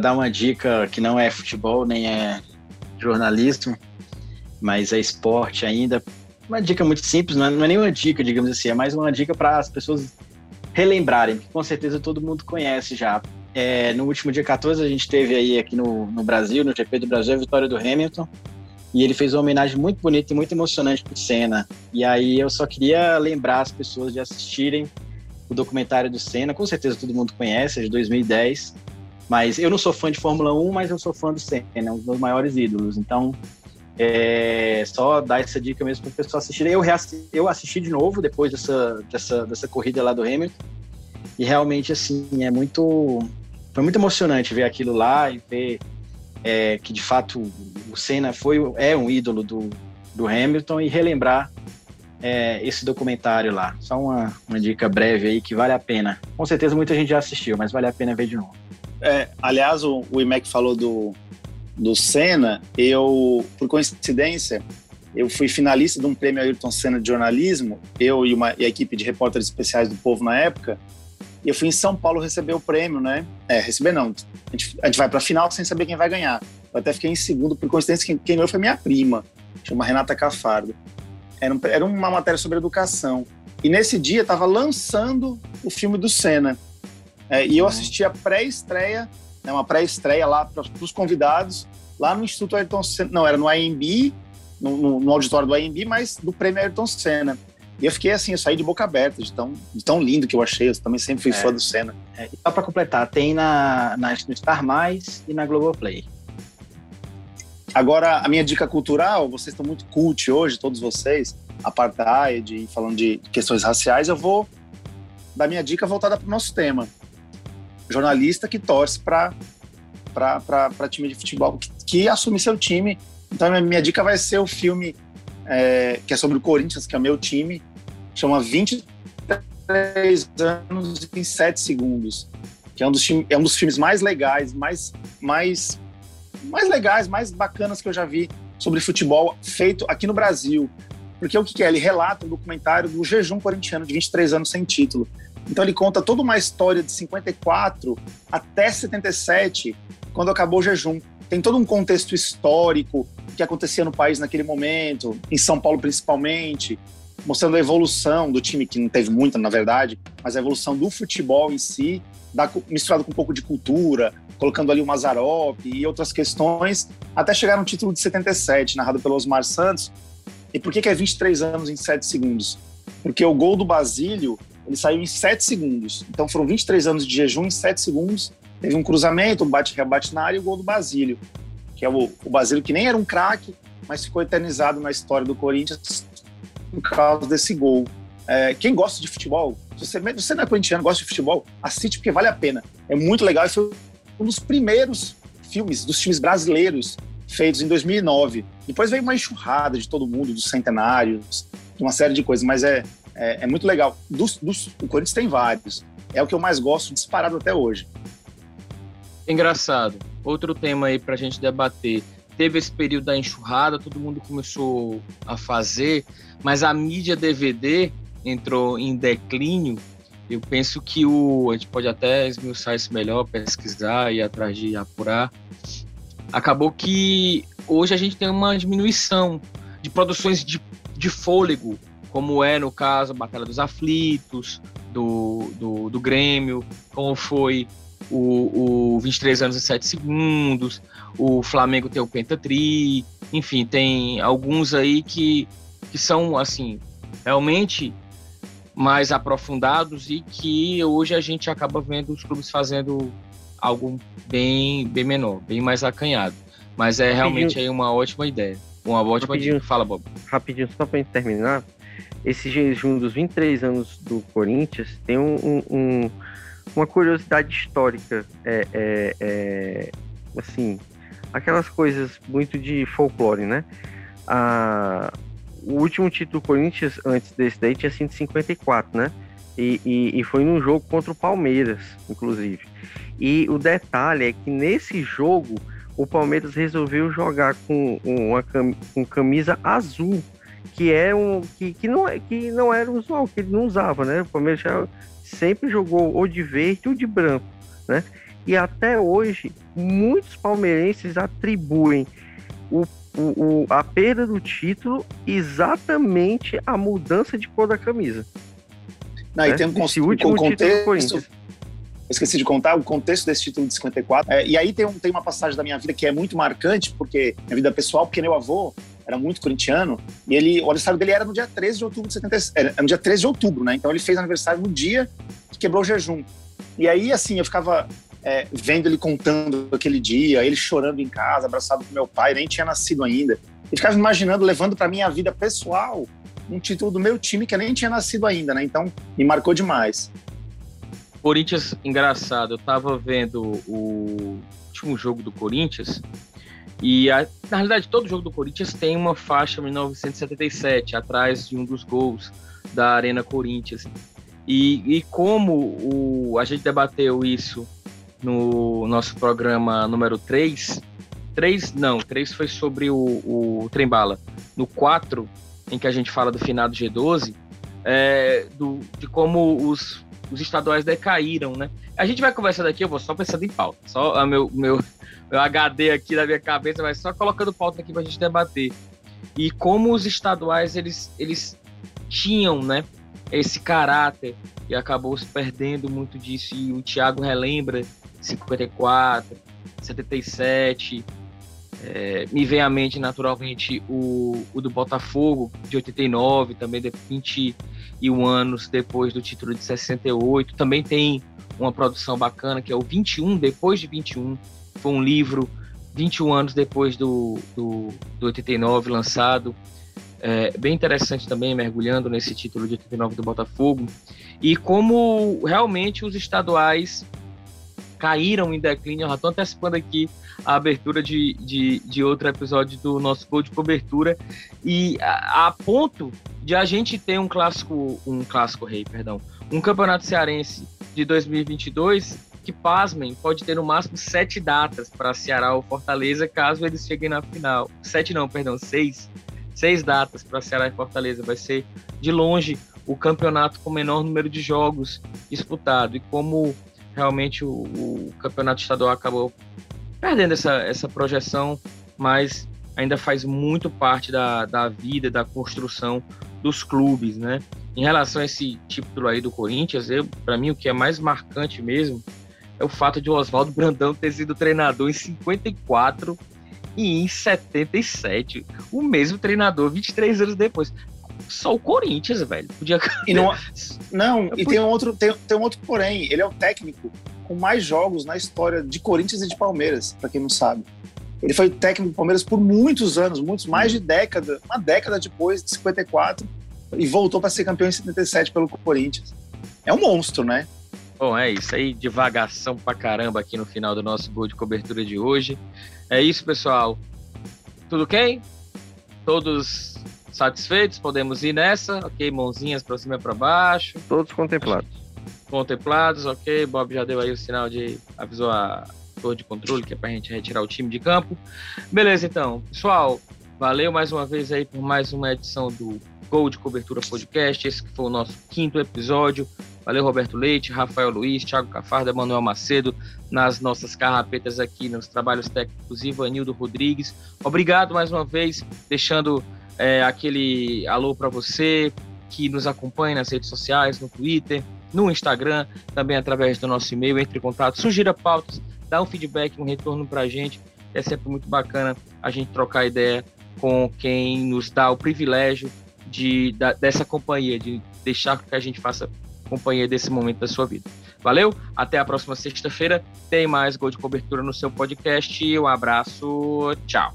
dar uma dica que não é futebol nem é jornalismo, mas é esporte ainda, uma dica muito simples, não é, não é nenhuma dica, digamos assim, é mais uma dica para as pessoas relembrarem, que com certeza todo mundo conhece já. É, no último dia 14, a gente teve aí aqui no, no Brasil, no GP do Brasil, a vitória do Hamilton. E ele fez uma homenagem muito bonita e muito emocionante para o Senna. E aí eu só queria lembrar as pessoas de assistirem o documentário do Senna. Com certeza todo mundo conhece, é de 2010. Mas eu não sou fã de Fórmula 1, mas eu sou fã do Senna, um dos meus maiores ídolos. Então, é, só dar essa dica mesmo para o pessoal assistir. Eu, eu assisti de novo depois dessa, dessa, dessa corrida lá do Hamilton. E realmente, assim, é muito. Foi muito emocionante ver aquilo lá e ver é, que de fato o Senna foi, é um ídolo do, do Hamilton e relembrar é, esse documentário lá. Só uma, uma dica breve aí que vale a pena. Com certeza muita gente já assistiu, mas vale a pena ver de novo. É, aliás, o, o IMEC falou do, do Senna, eu, por coincidência, eu fui finalista de um prêmio Ayrton Senna de jornalismo, eu e, uma, e a equipe de repórteres especiais do Povo na época, e eu fui em São Paulo receber o prêmio, né? É, receber não, a gente, a gente vai para a final sem saber quem vai ganhar. Eu até fiquei em segundo, por coincidência, quem, quem ganhou foi minha prima, chama Renata Cafardo. Era, um, era uma matéria sobre educação. E nesse dia estava lançando o filme do Senna. É, e eu assisti a pré-estreia né, uma pré-estreia lá para os convidados, lá no Instituto Ayrton Senna. Não, era no AMB, no, no, auditório do AMB, mas do prêmio Ayrton Senna. E eu fiquei assim, eu saí de boca aberta, de tão, de tão lindo que eu achei. Eu também sempre fui é, fã do Senna. É, só para completar, tem na, na, no Star Mais e na Globoplay. Agora, a minha dica cultural, vocês estão muito cult hoje, todos vocês, apartheid, falando de questões raciais, eu vou dar minha dica voltada para o nosso tema jornalista que torce para time de futebol, que, que, assume seu time. Então, minha, minha dica vai ser o filme é, que é sobre o Corinthians, que é o meu time, chama 23 anos em 7 segundos, que é um dos, é um dos filmes mais legais, mais, mais, mais legais, mais bacanas que eu já vi sobre futebol feito aqui no Brasil. Porque o que é? Ele relata um documentário do jejum corintiano de 23 anos sem título. Então ele conta toda uma história de 54 até 77, quando acabou o jejum. Tem todo um contexto histórico que acontecia no país naquele momento, em São Paulo principalmente, mostrando a evolução do time, que não teve muita, na verdade, mas a evolução do futebol em si, misturado com um pouco de cultura, colocando ali o Mazarop e outras questões, até chegar no título de 77, narrado pelo Osmar Santos. E por que, que é 23 anos em 7 segundos? Porque o gol do Basílio ele saiu em 7 segundos. Então foram 23 anos de jejum em 7 segundos. Teve um cruzamento, um bate-rebate na área e o gol do Basílio, que é o, o Basílio que nem era um craque, mas ficou eternizado na história do Corinthians por causa desse gol. É, quem gosta de futebol, se você, você não é corintiano, gosta de futebol, assiste porque vale a pena. É muito legal e foi um dos primeiros filmes dos times brasileiros feitos em 2009. Depois veio uma enxurrada de todo mundo, dos centenários, de uma série de coisas, mas é, é, é muito legal. Dos, dos, o Corinthians tem vários. É o que eu mais gosto, disparado até hoje. Engraçado. Outro tema aí para a gente debater. Teve esse período da enxurrada, todo mundo começou a fazer, mas a mídia DVD entrou em declínio. Eu penso que o. A gente pode até esmiuçar isso melhor, pesquisar e atrás de apurar. Acabou que hoje a gente tem uma diminuição de produções de, de fôlego como é no caso a Batalha dos Aflitos, do, do, do Grêmio, como foi o, o 23 anos e 7 segundos, o Flamengo tem o Pentatri, enfim, tem alguns aí que, que são, assim, realmente mais aprofundados e que hoje a gente acaba vendo os clubes fazendo algo bem, bem menor, bem mais acanhado. Mas é realmente aí uma ótima ideia. Uma ótima dica. Fala, Bob. Rapidinho, só para terminar. Esse jejum dos 23 anos do Corinthians tem um, um, um, uma curiosidade histórica, é, é, é, assim, aquelas coisas muito de folclore, né? A, o último título do Corinthians antes desse daí tinha sido 54, né? E, e, e, foi num jogo contra o Palmeiras, inclusive. E o detalhe é que nesse jogo o Palmeiras resolveu jogar com uma com camisa azul, que é um que, que, não, é, que não era usual, que ele não usava, né? O Palmeiras já sempre jogou ou de verde ou de branco, né? E até hoje muitos palmeirenses atribuem o, o, a perda do título exatamente à mudança de cor da camisa. Não, né? e tem um, Esse último um contexto. esqueci de contar o contexto desse título de 54. É, e aí tem, um, tem uma passagem da minha vida que é muito marcante, porque minha vida pessoal, porque meu avô era muito corintiano, e ele, o aniversário dele era no dia 13 de outubro de 77. Era no dia 13 de outubro, né? Então ele fez aniversário no dia que quebrou o jejum. E aí, assim, eu ficava é, vendo ele contando aquele dia, ele chorando em casa, abraçado com meu pai, nem tinha nascido ainda. E ficava imaginando, levando para minha vida pessoal, um título do meu time que eu nem tinha nascido ainda, né? Então, me marcou demais. Corinthians, engraçado, eu tava vendo o último jogo do Corinthians e, a, na realidade, todo jogo do Corinthians tem uma faixa 1977 atrás de um dos gols da Arena Corinthians. E, e como o, a gente debateu isso no nosso programa número 3, 3 não, 3 foi sobre o, o Trembala. No 4, em que a gente fala do finado G12, é, do, de como os, os estaduais decaíram, né? A gente vai conversar daqui, eu vou só pensando em pauta. Só a meu, meu, meu HD aqui na minha cabeça, vai só colocando pauta aqui pra gente debater. E como os estaduais, eles, eles tinham, né? Esse caráter e acabou se perdendo muito disso. E o Thiago relembra 54, 77, é, me vem à mente naturalmente o, o do Botafogo de 89, também de 21 anos depois do título de 68. Também tem uma produção bacana que é o 21 depois de 21. Foi um livro 21 anos depois do, do, do 89 lançado. É, bem interessante também, mergulhando nesse título de 89 do Botafogo. E como realmente os estaduais caíram em declínio. Já estou antecipando aqui a abertura de, de, de, outro episódio do nosso gol de cobertura. E a, a, ponto de a gente ter um clássico, um clássico rei, perdão, um campeonato cearense de 2022 que, pasmem, pode ter no máximo sete datas para Ceará ou Fortaleza, caso eles cheguem na final. Sete não, perdão, seis. Seis datas para Ceará e Fortaleza. Vai ser, de longe, o campeonato com o menor número de jogos disputado. E como realmente o, o campeonato estadual acabou perdendo essa, essa projeção, mas ainda faz muito parte da, da vida, da construção dos clubes, né? Em relação a esse título aí do Corinthians, para mim o que é mais marcante mesmo é o fato de o Oswaldo Brandão ter sido treinador em 54 e em 77, o mesmo treinador 23 anos depois só o Corinthians, velho. Podia... E não, [laughs] não e tem um, outro, tem, tem um outro porém. Ele é o técnico com mais jogos na história de Corinthians e de Palmeiras, para quem não sabe. Ele foi técnico do Palmeiras por muitos anos, muitos mais de década, uma década depois de 54, e voltou para ser campeão em 77 pelo Corinthians. É um monstro, né? Bom, é isso aí, divagação pra caramba aqui no final do nosso gol de cobertura de hoje. É isso, pessoal. Tudo ok? Todos satisfeitos, podemos ir nessa, ok? Mãozinhas para cima e para baixo. Todos contemplados. Contemplados, ok. Bob já deu aí o sinal de. avisou a torre de controle, que é para a gente retirar o time de campo. Beleza, então. Pessoal, valeu mais uma vez aí por mais uma edição do Gol de Cobertura Podcast. Esse que foi o nosso quinto episódio. Valeu, Roberto Leite, Rafael Luiz, Thiago Cafarda, Manuel Macedo, nas nossas carrapetas aqui nos trabalhos técnicos, Ivanildo Rodrigues. Obrigado mais uma vez, deixando é, aquele alô para você que nos acompanha nas redes sociais, no Twitter, no Instagram, também através do nosso e-mail, entre em contato, sugira pautas, dá um feedback, um retorno para a gente. É sempre muito bacana a gente trocar ideia com quem nos dá o privilégio de, da, dessa companhia, de deixar que a gente faça acompanhei desse momento da sua vida. Valeu, até a próxima sexta-feira. Tem mais gol de cobertura no seu podcast. Um abraço, tchau.